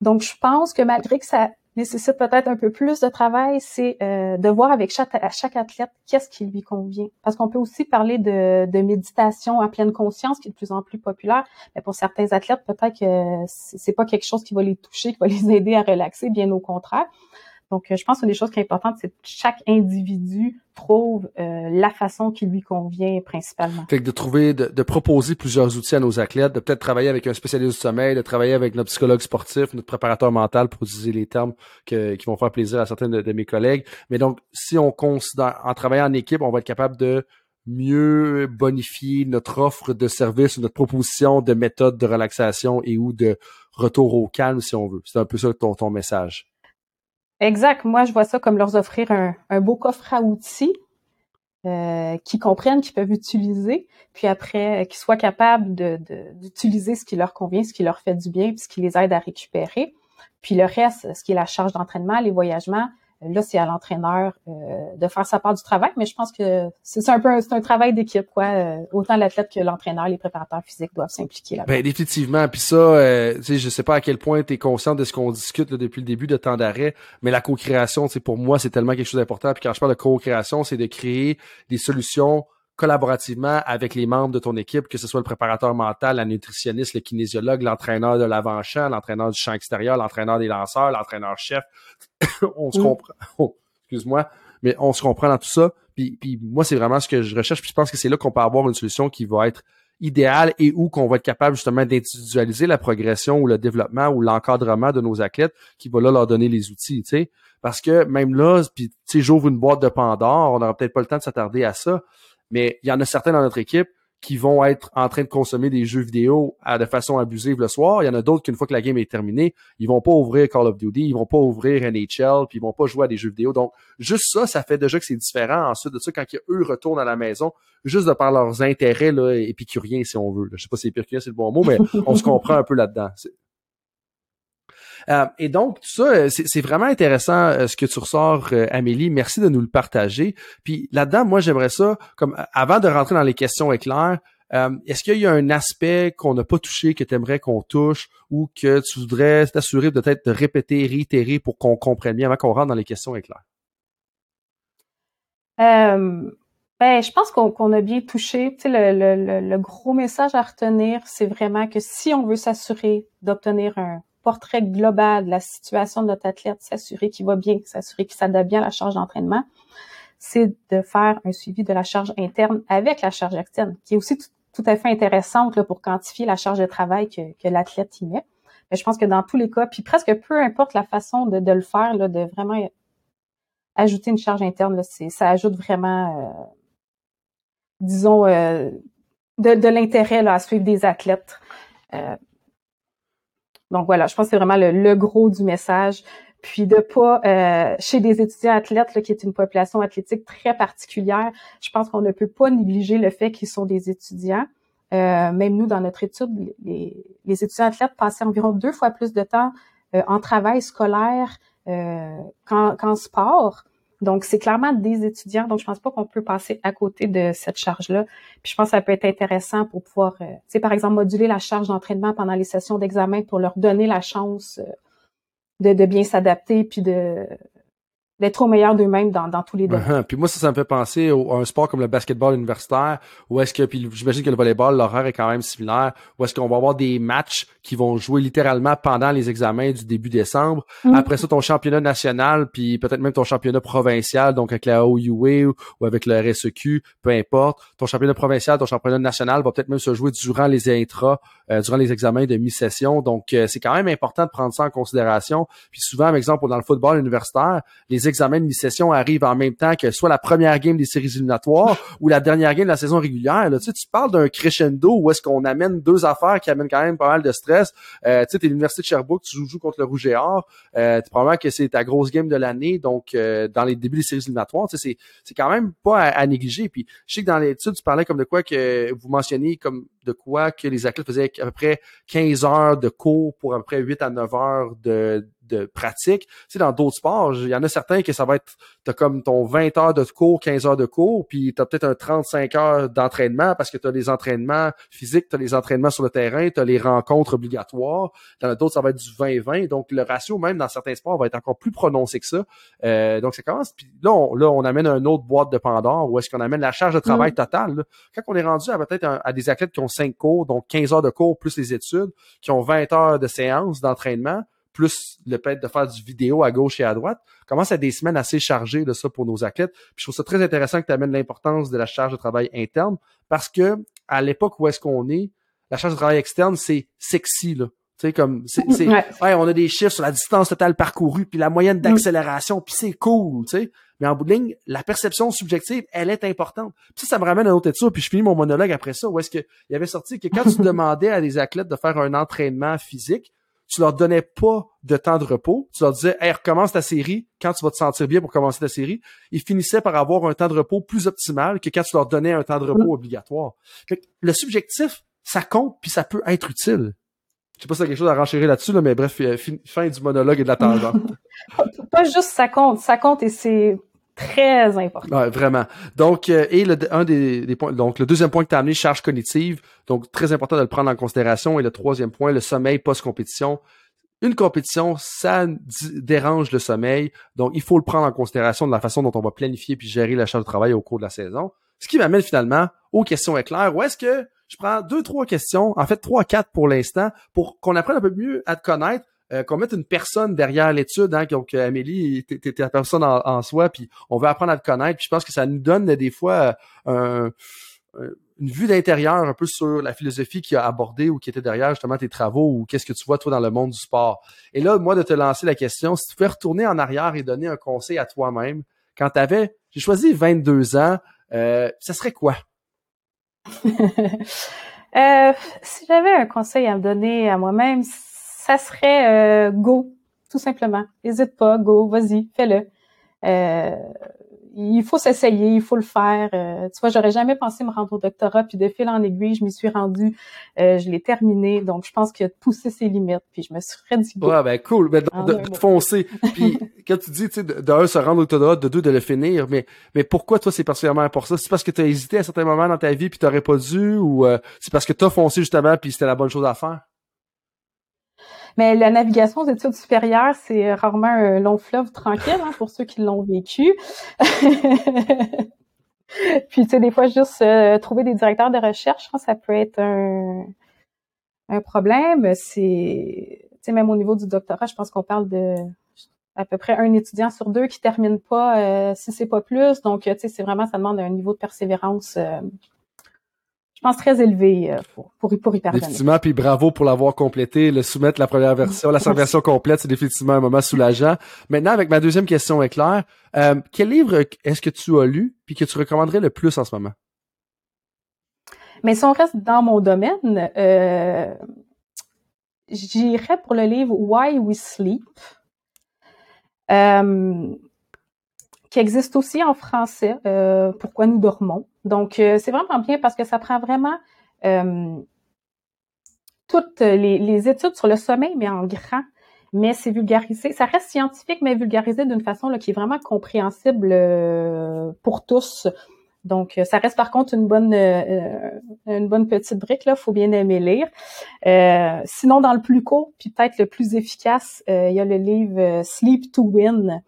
Donc, je pense que malgré que ça nécessite peut-être un peu plus de travail, c'est euh, de voir avec chaque, chaque athlète qu'est-ce qui lui convient. Parce qu'on peut aussi parler de, de, méditation en pleine conscience, qui est de plus en plus populaire. Mais pour certains athlètes, peut-être que c'est pas quelque chose qui va les toucher, qui va les aider à relaxer, bien au contraire. Donc, euh, je pense que des choses qui sont importantes, c'est que chaque individu trouve euh, la façon qui lui convient principalement. Fait que de trouver, de, proposer plusieurs outils à nos athlètes, de peut-être travailler avec un spécialiste du sommeil, de travailler avec notre psychologue sportif, notre préparateur mental pour utiliser les termes qui vont faire plaisir à certains de, mes collègues. Mais donc, si on considère, en travaillant en équipe, on va être capable de mieux bonifier notre offre de service, notre proposition de méthode de relaxation et ou de retour au calme, si on veut. C'est un peu ça ton, ton message. Exact. Moi, je vois ça comme leur offrir un, beau coffre à outils euh, qu'ils comprennent, qu'ils peuvent utiliser, puis après, euh, qu'ils soient capables d'utiliser ce qui leur convient, ce qui leur fait du bien, puis ce qui les aide à récupérer. Puis le reste, ce qui est la charge d'entraînement, les voyagements, Là, c'est à l'entraîneur euh, de faire sa part du travail, mais je pense que c'est un peu un, un travail d'équipe, quoi. Euh, autant l'athlète que l'entraîneur, les préparateurs physiques doivent s'impliquer là. Ben définitivement. Puis ça, euh, tu sais, je sais pas à quel point tu es conscient de ce qu'on discute depuis le début de temps d'arrêt, mais la co-création, pour moi, c'est tellement quelque chose d'important. Puis quand je parle de co-création, c'est de créer des solutions collaborativement avec les membres de ton équipe, que ce soit le préparateur mental, la nutritionniste, le kinésiologue, l'entraîneur de l'avant-champ, l'entraîneur du champ extérieur, l'entraîneur des lanceurs, l'entraîneur-chef. on se mm. comprend. Oh, excuse-moi, mais on se comprend dans tout ça. Puis, puis moi, c'est vraiment ce que je recherche. Puis je pense que c'est là qu'on peut avoir une solution qui va être idéale et où qu'on va être capable justement d'individualiser la progression ou le développement ou l'encadrement de nos athlètes qui va là leur donner les outils, tu sais. Parce que même là, puis tu sais, j'ouvre une boîte de Pandore, on n'aura peut-être pas le temps de s'attarder à ça, mais il y en a certains dans notre équipe qui vont être en train de consommer des jeux vidéo à, de façon abusive le soir. Il y en a d'autres qu'une fois que la game est terminée, ils vont pas ouvrir Call of Duty, ils vont pas ouvrir NHL, puis ils vont pas jouer à des jeux vidéo. Donc, juste ça, ça fait déjà que c'est différent. Ensuite de ça, quand eux retournent à la maison, juste de par leurs intérêts là, épicuriens, si on veut. Je sais pas si épicurien c'est le bon mot, mais on se comprend un peu là-dedans. Euh, et donc, ça, euh, c'est vraiment intéressant euh, ce que tu ressors, Amélie. Merci de nous le partager. Puis là-dedans, moi, j'aimerais ça, comme avant de rentrer dans les questions éclairs, est-ce qu'il y a un aspect qu'on n'a pas touché, que tu aimerais qu'on touche ou que tu voudrais t'assurer peut-être de répéter, réitérer pour qu'on comprenne bien avant qu'on rentre dans les questions éclairs? ben, je pense qu'on a bien touché. Tu sais, le, le, gros message à retenir, c'est vraiment que si on veut s'assurer d'obtenir un, portrait global de la situation de notre athlète, s'assurer qu'il va bien, s'assurer qu'il s'adapte bien à la charge d'entraînement, c'est de faire un suivi de la charge interne avec la charge externe, qui est aussi tout, à fait intéressante là, pour quantifier la charge de travail que, que l'athlète y met. Mais je pense que dans tous les cas, puis presque peu importe la façon de, de le faire, là, de vraiment ajouter une charge interne, là, ça ajoute vraiment, euh, disons, euh, de, de l'intérêt à suivre des athlètes. Euh, donc voilà, je pense que c'est vraiment le, gros du message. Puis de pas, euh, chez des étudiants athlètes, là, qui est une population athlétique très particulière, je pense qu'on ne peut pas négliger le fait qu'ils sont des étudiants. Euh, même nous, dans notre étude, les, étudiants athlètes passaient environ deux fois plus de temps euh, en travail scolaire qu'en sport. Donc, c'est clairement des étudiants. Donc, je pense pas qu'on peut passer à côté de cette charge-là. Puis, je pense que ça peut être intéressant pour pouvoir, euh, tu sais, par exemple, moduler la charge d'entraînement pendant les sessions d'examen pour leur donner la chance euh, de, de bien s'adapter puis de d'être au meilleur d'eux-mêmes dans, dans tous les domaines. Uh-huh. Puis moi, ça, ça me fait penser à un sport comme le basketball universitaire, où est-ce que, puis j'imagine que le volleyball, l'horaire est quand même similaire, où est-ce qu'on va avoir des matchs qui vont jouer littéralement pendant les examens du début décembre. Mm. Après ça, ton championnat national, puis peut-être même ton championnat provincial, donc avec la OUA ou avec le RSEQ, peu importe. Ton championnat provincial, ton championnat national va peut-être même se jouer durant les intras, euh, durant les examens de mi-session. Donc, euh, c'est quand même important de prendre ça en considération. Puis souvent, par exemple, dans le football universitaire, les examens de mi-session arrivent en même temps que soit la première game des séries éliminatoires ou la dernière game de la saison régulière. Là, tu, sais, tu parles d'un crescendo où est-ce qu'on amène deux affaires qui amènent quand même pas mal de stress. Euh, tu sais, t'es l'Université de Sherbrooke, tu joues, contre le Rouge et Or. Euh, probablement que c'est ta grosse game de l'année, donc euh, dans les débuts des séries éliminatoires, tu sais, c'est, quand même pas à, négliger. Puis je sais que dans l'étude, tu parlais comme de quoi que vous mentionniez comme de quoi que les athlètes faisaient à peu près 15 heures de cours pour à peu près 8 à 9 heures de, de pratique. Tu sais, dans d'autres sports, il y en a certains que ça va être, t'as comme ton 20 heures de cours, 15 heures de cours, puis t'as peut-être un 35 heures d'entraînement parce que t'as des entraînements physiques, t'as les entraînements sur le terrain, t'as les rencontres obligatoires. Dans d'autres, ça va être du 20-20. Donc, le ratio, même dans certains sports, va être encore plus prononcé que ça. Euh, donc, ça commence. Puis là, on, là, on amène une autre boîte de Pandore où est-ce qu'on amène la charge de travail mm. totale. Quand on est rendu à peut-être à des athlètes qui ont 5 cours, donc 15 heures de cours plus les études, qui ont 20 heures de séance d'entraînement, plus le fait de faire du vidéo à gauche et à droite, commence à des semaines assez chargées de ça pour nos athlètes. Puis je trouve ça très intéressant que tu amènes l'importance de la charge de travail interne parce que à l'époque où est-ce qu'on est, la charge de travail externe, c'est sexy, là. Tu sais, comme, c'est, ouais. on a des chiffres sur la distance totale parcourue, puis la moyenne mm. d'accélération, puis c'est cool, tu sais. Mais en bout de ligne, la perception subjective, elle est importante. Puis ça, ça me ramène à un autre étude, puis je finis mon monologue après ça, où est-ce qu'il y avait sorti que quand tu demandais à des athlètes de faire un entraînement physique, tu leur donnais pas de temps de repos. Tu leur disais, hey, recommence ta série quand tu vas te sentir bien pour commencer ta série. Ils finissaient par avoir un temps de repos plus optimal que quand tu leur donnais un temps de repos obligatoire. le subjectif, ça compte puis ça peut être utile. Je sais pas si a quelque chose à renchérir là-dessus, là, mais bref, euh, fin du monologue et de la tangente. pas juste ça compte, ça compte et c'est très important. Ouais, vraiment. Donc, euh, et le, un des, des, points, donc le deuxième point que tu as amené, charge cognitive, donc très important de le prendre en considération. Et le troisième point, le sommeil post-compétition. Une compétition, ça dérange le sommeil, donc il faut le prendre en considération de la façon dont on va planifier puis gérer la charge de travail au cours de la saison. Ce qui m'amène finalement aux questions éclairs. Où est-ce que je prends deux, trois questions, en fait trois, quatre pour l'instant, pour qu'on apprenne un peu mieux à te connaître, euh, qu'on mette une personne derrière l'étude. Hein, donc, euh, Amélie, t'es la personne en, soi, puis on veut apprendre à te connaître. Puis je pense que ça nous donne des fois euh, une vue d'intérieur un peu sur la philosophie qui a abordé ou qui était derrière justement tes travaux ou qu'est-ce que tu vois toi dans le monde du sport. Et là, moi, de te lancer la question, si tu pouvais retourner en arrière et donner un conseil à toi-même, quand tu avais, j'ai choisi 22 ans, euh, ça serait quoi? si j'avais un conseil à me donner à moi-même, ça serait euh, go, tout simplement. N'hésite pas, go, vas-y, fais-le. Euh, il faut s'essayer, il faut le faire. Euh, tu vois, j'aurais jamais pensé me rendre au doctorat, puis de fil en aiguille, je m'y suis rendue, je l'ai terminé. Donc, je pense qu'il a poussé ses limites, puis je me suis dit Ouais, ben cool, ben, de, de, foncer. puis quand tu dis, tu sais, d'un, se rendre au doctorat, de deux, de le finir, mais mais pourquoi toi c'est particulièrement pour ça? C'est parce que tu as hésité à certains moments dans ta vie, puis t'aurais pas dû, ou c'est parce que tu as foncé justement, puis c'était la bonne chose à faire? Mais la navigation aux études supérieures, c'est rarement un long fleuve tranquille hein, pour ceux qui l'ont vécu. Puis, tu sais, des fois, juste euh, trouver des directeurs de recherche, ça peut être un, un problème. C'est, tu sais, même au niveau du doctorat, je pense qu'on parle de à peu près un étudiant sur deux qui termine pas, euh, si c'est pas plus. Donc, tu sais, c'est vraiment, ça demande un niveau de persévérance euh, pense, très élevé euh, pour, pour, pour y parvenir. Effectivement, puis bravo pour l'avoir complété, le soumettre la première version, la version complète, c'est définitivement un moment soulageant. Maintenant, avec ma deuxième question est claire, euh, quel livre est-ce que tu as lu puis que tu recommanderais le plus en ce moment? Mais si on reste dans mon domaine, euh, j'irais pour le livre Why We Sleep. Euh, qui existe aussi en français, euh, Pourquoi nous dormons? Donc, euh, c'est vraiment bien parce que ça prend vraiment euh, toutes les, études sur le sommeil, mais en grand. mais c'est vulgarisé. Ça reste scientifique, mais vulgarisé d'une façon là, qui est vraiment compréhensible pour tous. Donc, ça reste par contre une bonne une bonne petite brique là. Faut bien aimer lire. sinon, dans le plus court, puis peut-être le plus efficace, il y a le livre Sleep to Win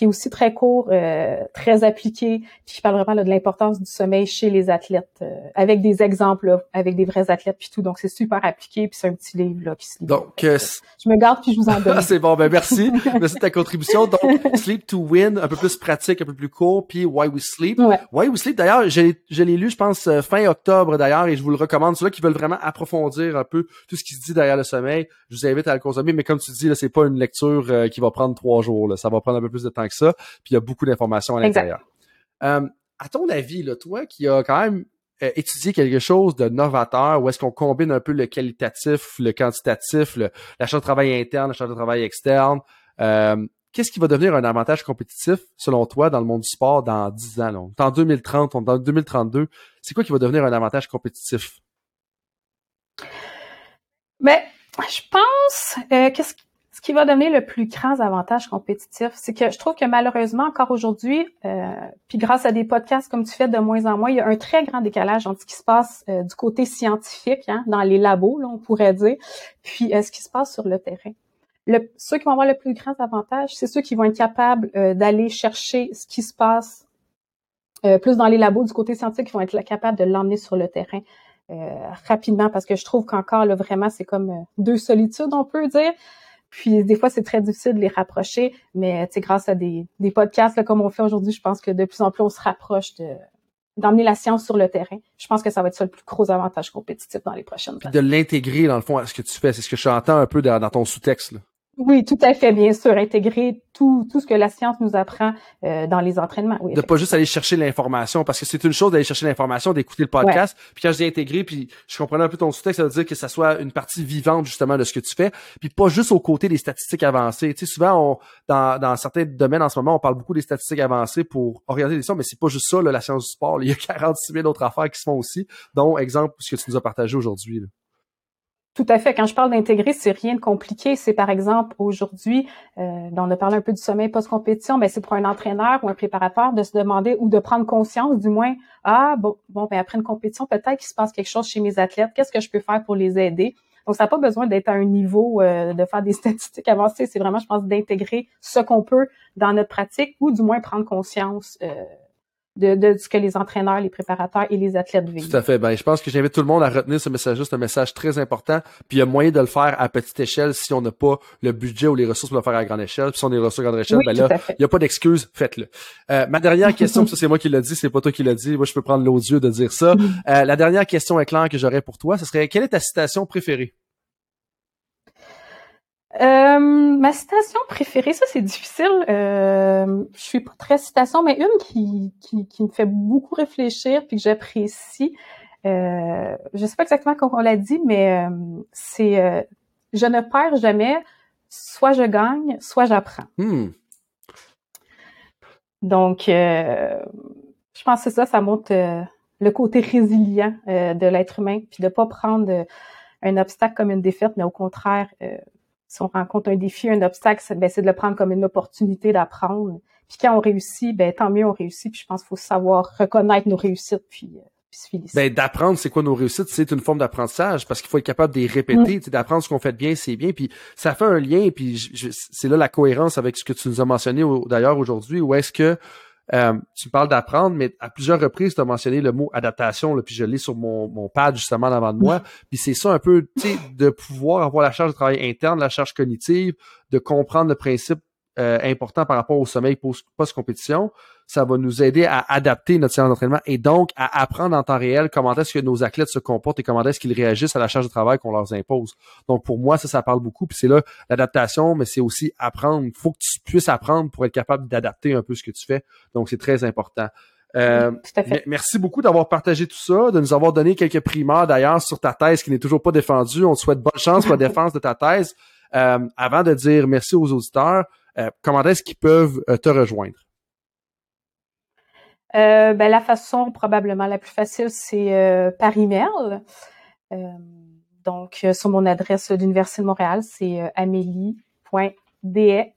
qui est aussi très court, euh, très appliqué, puis qui parle vraiment de l'importance du sommeil chez les athlètes, euh, avec des exemples, avec des vrais athlètes, puis tout. Donc, c'est super appliqué, puis c'est un petit livre là, qui se lit. Donc, euh, je me garde, puis je vous en donne. c'est bon, ben merci. merci de ta contribution. Donc, Sleep to Win, un peu plus pratique, un peu plus court, puis Why We Sleep. Why We Sleep, d'ailleurs, je l'ai lu, je pense, fin octobre, d'ailleurs, et je vous le recommande. Ceux-là qui veulent vraiment approfondir un peu tout ce qui se dit derrière le sommeil, je vous invite à le consommer, mais comme tu dis, là, c'est pas une lecture qui va prendre trois jours, là. Ça va prendre un peu plus de temps ça, puis il y a beaucoup d'informations à l'intérieur. Euh, à ton avis, là, toi qui as quand même euh, étudié quelque chose de novateur, où est-ce qu'on combine un peu le qualitatif, le quantitatif, le, la charge de travail interne, la charge de travail externe, euh, qu'est-ce qui va devenir un avantage compétitif, selon toi, dans le monde du sport dans 10 ans? Là? On est en 2030, on est en 2032. C'est quoi qui va devenir un avantage compétitif? Mais ben, je pense, qu'est-ce ce qui va devenir le plus grand avantage compétitif, c'est que je trouve que malheureusement, encore aujourd'hui, euh, puis grâce à des podcasts comme tu fais de moins en moins, il y a un très grand décalage entre ce qui se passe euh, du côté scientifique, hein, dans les labos, là, on pourrait dire, puis euh, ce qui se passe sur le terrain. Le, ceux qui vont avoir le plus grand avantage, c'est ceux qui vont être capables d'aller chercher ce qui se passe plus dans les labos du côté scientifique, qui vont être capables de l'emmener sur le terrain. rapidement parce que je trouve qu'encore là vraiment c'est comme deux solitudes on peut dire puis des fois, c'est très difficile de les rapprocher, mais grâce à des, des podcasts là, comme on fait aujourd'hui, je pense que de plus en plus, on se rapproche de d'emmener la science sur le terrain. Je pense que ça va être ça le plus gros avantage compétitif dans les prochaines années. De l'intégrer, dans le fond, à ce que tu fais. C'est ce que je entends un peu dans, dans ton sous-texte. Oui, tout à fait, bien sûr, intégrer tout, tout ce que la science nous apprend euh, dans les entraînements. Oui, de pas juste aller chercher l'information, parce que c'est une chose d'aller chercher l'information, d'écouter le podcast. Puis quand je dis intégrer, puis je comprenais un peu ton sous-texte, ça veut dire que ça soit une partie vivante justement de ce que tu fais, puis pas juste au côté des statistiques avancées. Tu sais, souvent, on, dans, dans certains domaines en ce moment, on parle beaucoup des statistiques avancées pour orienter les sciences, mais c'est pas juste ça, là, la science du sport. Il y a 46 000 autres affaires qui se font aussi, dont exemple ce que tu nous as partagé aujourd'hui. Tout à fait. Quand je parle d'intégrer, c'est rien de compliqué. C'est par exemple aujourd'hui, euh, on a parlé un peu du sommeil post-compétition, mais c'est pour un entraîneur ou un préparateur de se demander ou de prendre conscience, du moins, ah bon, bon, ben après une compétition, peut-être qu'il se passe quelque chose chez mes athlètes. Qu'est-ce que je peux faire pour les aider Donc ça n'a pas besoin d'être à un niveau euh, de faire des statistiques avancées. C'est vraiment, je pense, d'intégrer ce qu'on peut dans notre pratique ou du moins prendre conscience. Euh, de, ce que les entraîneurs, les préparateurs et les athlètes vivent. Tout à fait. Ben, je pense que j'invite tout le monde à retenir ce message-là. C'est un message très important. Puis il y a moyen de le faire à petite échelle si on n'a pas le budget ou les ressources pour le faire à grande échelle. Puis si on est ressources à grande échelle, ben là, il n'y a pas d'excuse, faites-le. Euh, ma dernière question, ça c'est moi qui l'ai dit, c'est pas toi qui l'as dit. Moi, je peux prendre l'odieux de dire ça. Euh, la dernière question éclair que j'aurais pour toi, ce serait quelle est ta citation préférée? Euh, ma citation préférée, ça c'est difficile. Euh, je suis pas très citation, mais une qui, qui, qui me fait beaucoup réfléchir puis que j'apprécie. Euh, je sais pas exactement comment on l'a dit, mais euh, c'est euh, je ne perds jamais. Soit je gagne, soit j'apprends. Hmm. Donc, je pense que ça, ça montre le côté résilient de l'être humain, puis de pas prendre un obstacle comme une défaite, mais au contraire si on rencontre un défi, un obstacle, ben, c'est de le prendre comme une opportunité d'apprendre. Puis quand on réussit, ben tant mieux, on réussit. Puis je pense qu'il faut savoir reconnaître nos réussites, puis, euh, puis se féliciter. Ben, d'apprendre, c'est quoi nos réussites? C'est une forme d'apprentissage parce qu'il faut être capable de les répéter, mm. d'apprendre ce qu'on fait bien, c'est bien. Puis ça fait un lien, puis c'est là la cohérence avec ce que tu nous as mentionné d'ailleurs aujourd'hui, où est-ce que euh, tu parles d'apprendre, mais à plusieurs reprises, tu as mentionné le mot adaptation, là, puis je l'ai sur mon, mon pad justement avant de moi. Puis c'est ça un peu, tu sais, de pouvoir avoir la charge de travail interne, la charge cognitive, de comprendre le principe euh, important par rapport au sommeil post-compétition, ça va nous aider à adapter notre séance d'entraînement et donc à apprendre en temps réel comment est-ce que nos athlètes se comportent et comment est-ce qu'ils réagissent à la charge de travail qu'on leur impose. Donc pour moi, ça, ça parle beaucoup. Puis c'est là l'adaptation, mais c'est aussi apprendre. Il faut que tu puisses apprendre pour être capable d'adapter un peu ce que tu fais. Donc c'est très important. Euh, merci beaucoup d'avoir partagé tout ça, de nous avoir donné quelques primeurs d'ailleurs sur ta thèse qui n'est toujours pas défendue. On te souhaite bonne chance pour la défense de ta thèse. Euh, avant de dire merci aux auditeurs, euh, comment est-ce qu'ils peuvent euh, te rejoindre? Euh, ben, la façon probablement la plus facile, c'est par email. donc, sur mon adresse d'Université de Montréal, c'est amélie.st des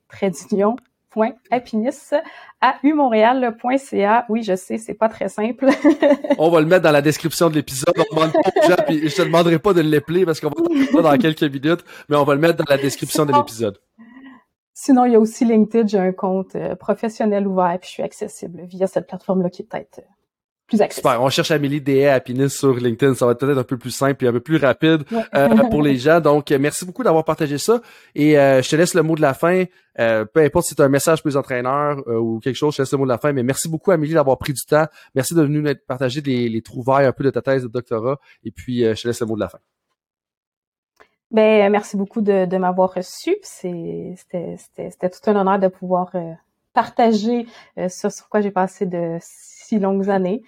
à umontréal.ca. Oui, je sais, c'est pas très simple. on va le mettre dans la description de l'épisode. On demande pas aux gens, puis je te demanderai pas de l'épeler parce qu'on va le dans quelques minutes, mais on va le mettre dans la description de l'épisode. Sinon, il y a aussi LinkedIn. J'ai un compte euh, professionnel ouvert, puis je suis accessible via cette plateforme-là qui est peut-être euh, plus accessible. Super. On cherche Amélie Des Happiness sur LinkedIn. Ça va être peut-être un peu plus simple et un peu plus rapide euh, pour les gens. Donc, merci beaucoup d'avoir partagé ça. Et je te laisse le mot de la fin. peu importe si as un message pour les entraîneurs ou quelque chose, je te laisse le mot de la fin. Mais merci beaucoup, Amélie, d'avoir pris du temps. Merci de venir partager les, les trouvailles un peu de ta thèse de doctorat. Et puis, je te laisse le mot de la fin. Ben, merci beaucoup de, de m'avoir reçu. C'était tout un honneur de pouvoir euh, partager euh, sur quoi j'ai passé de si longues années.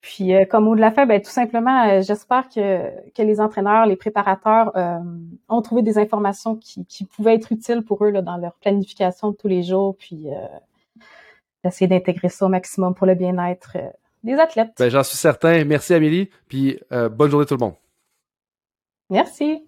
Puis, euh, comme mot de la fin, ben, tout simplement, j'espère que, que les entraîneurs, les préparateurs ont trouvé des informations qui, qui pouvaient être utiles pour eux là, dans leur planification de tous les jours, puis d'essayer d'intégrer ça au maximum pour le bien-être des athlètes. Ben, J'en suis certain. Merci Amélie, puis bonne journée tout le monde. Merci.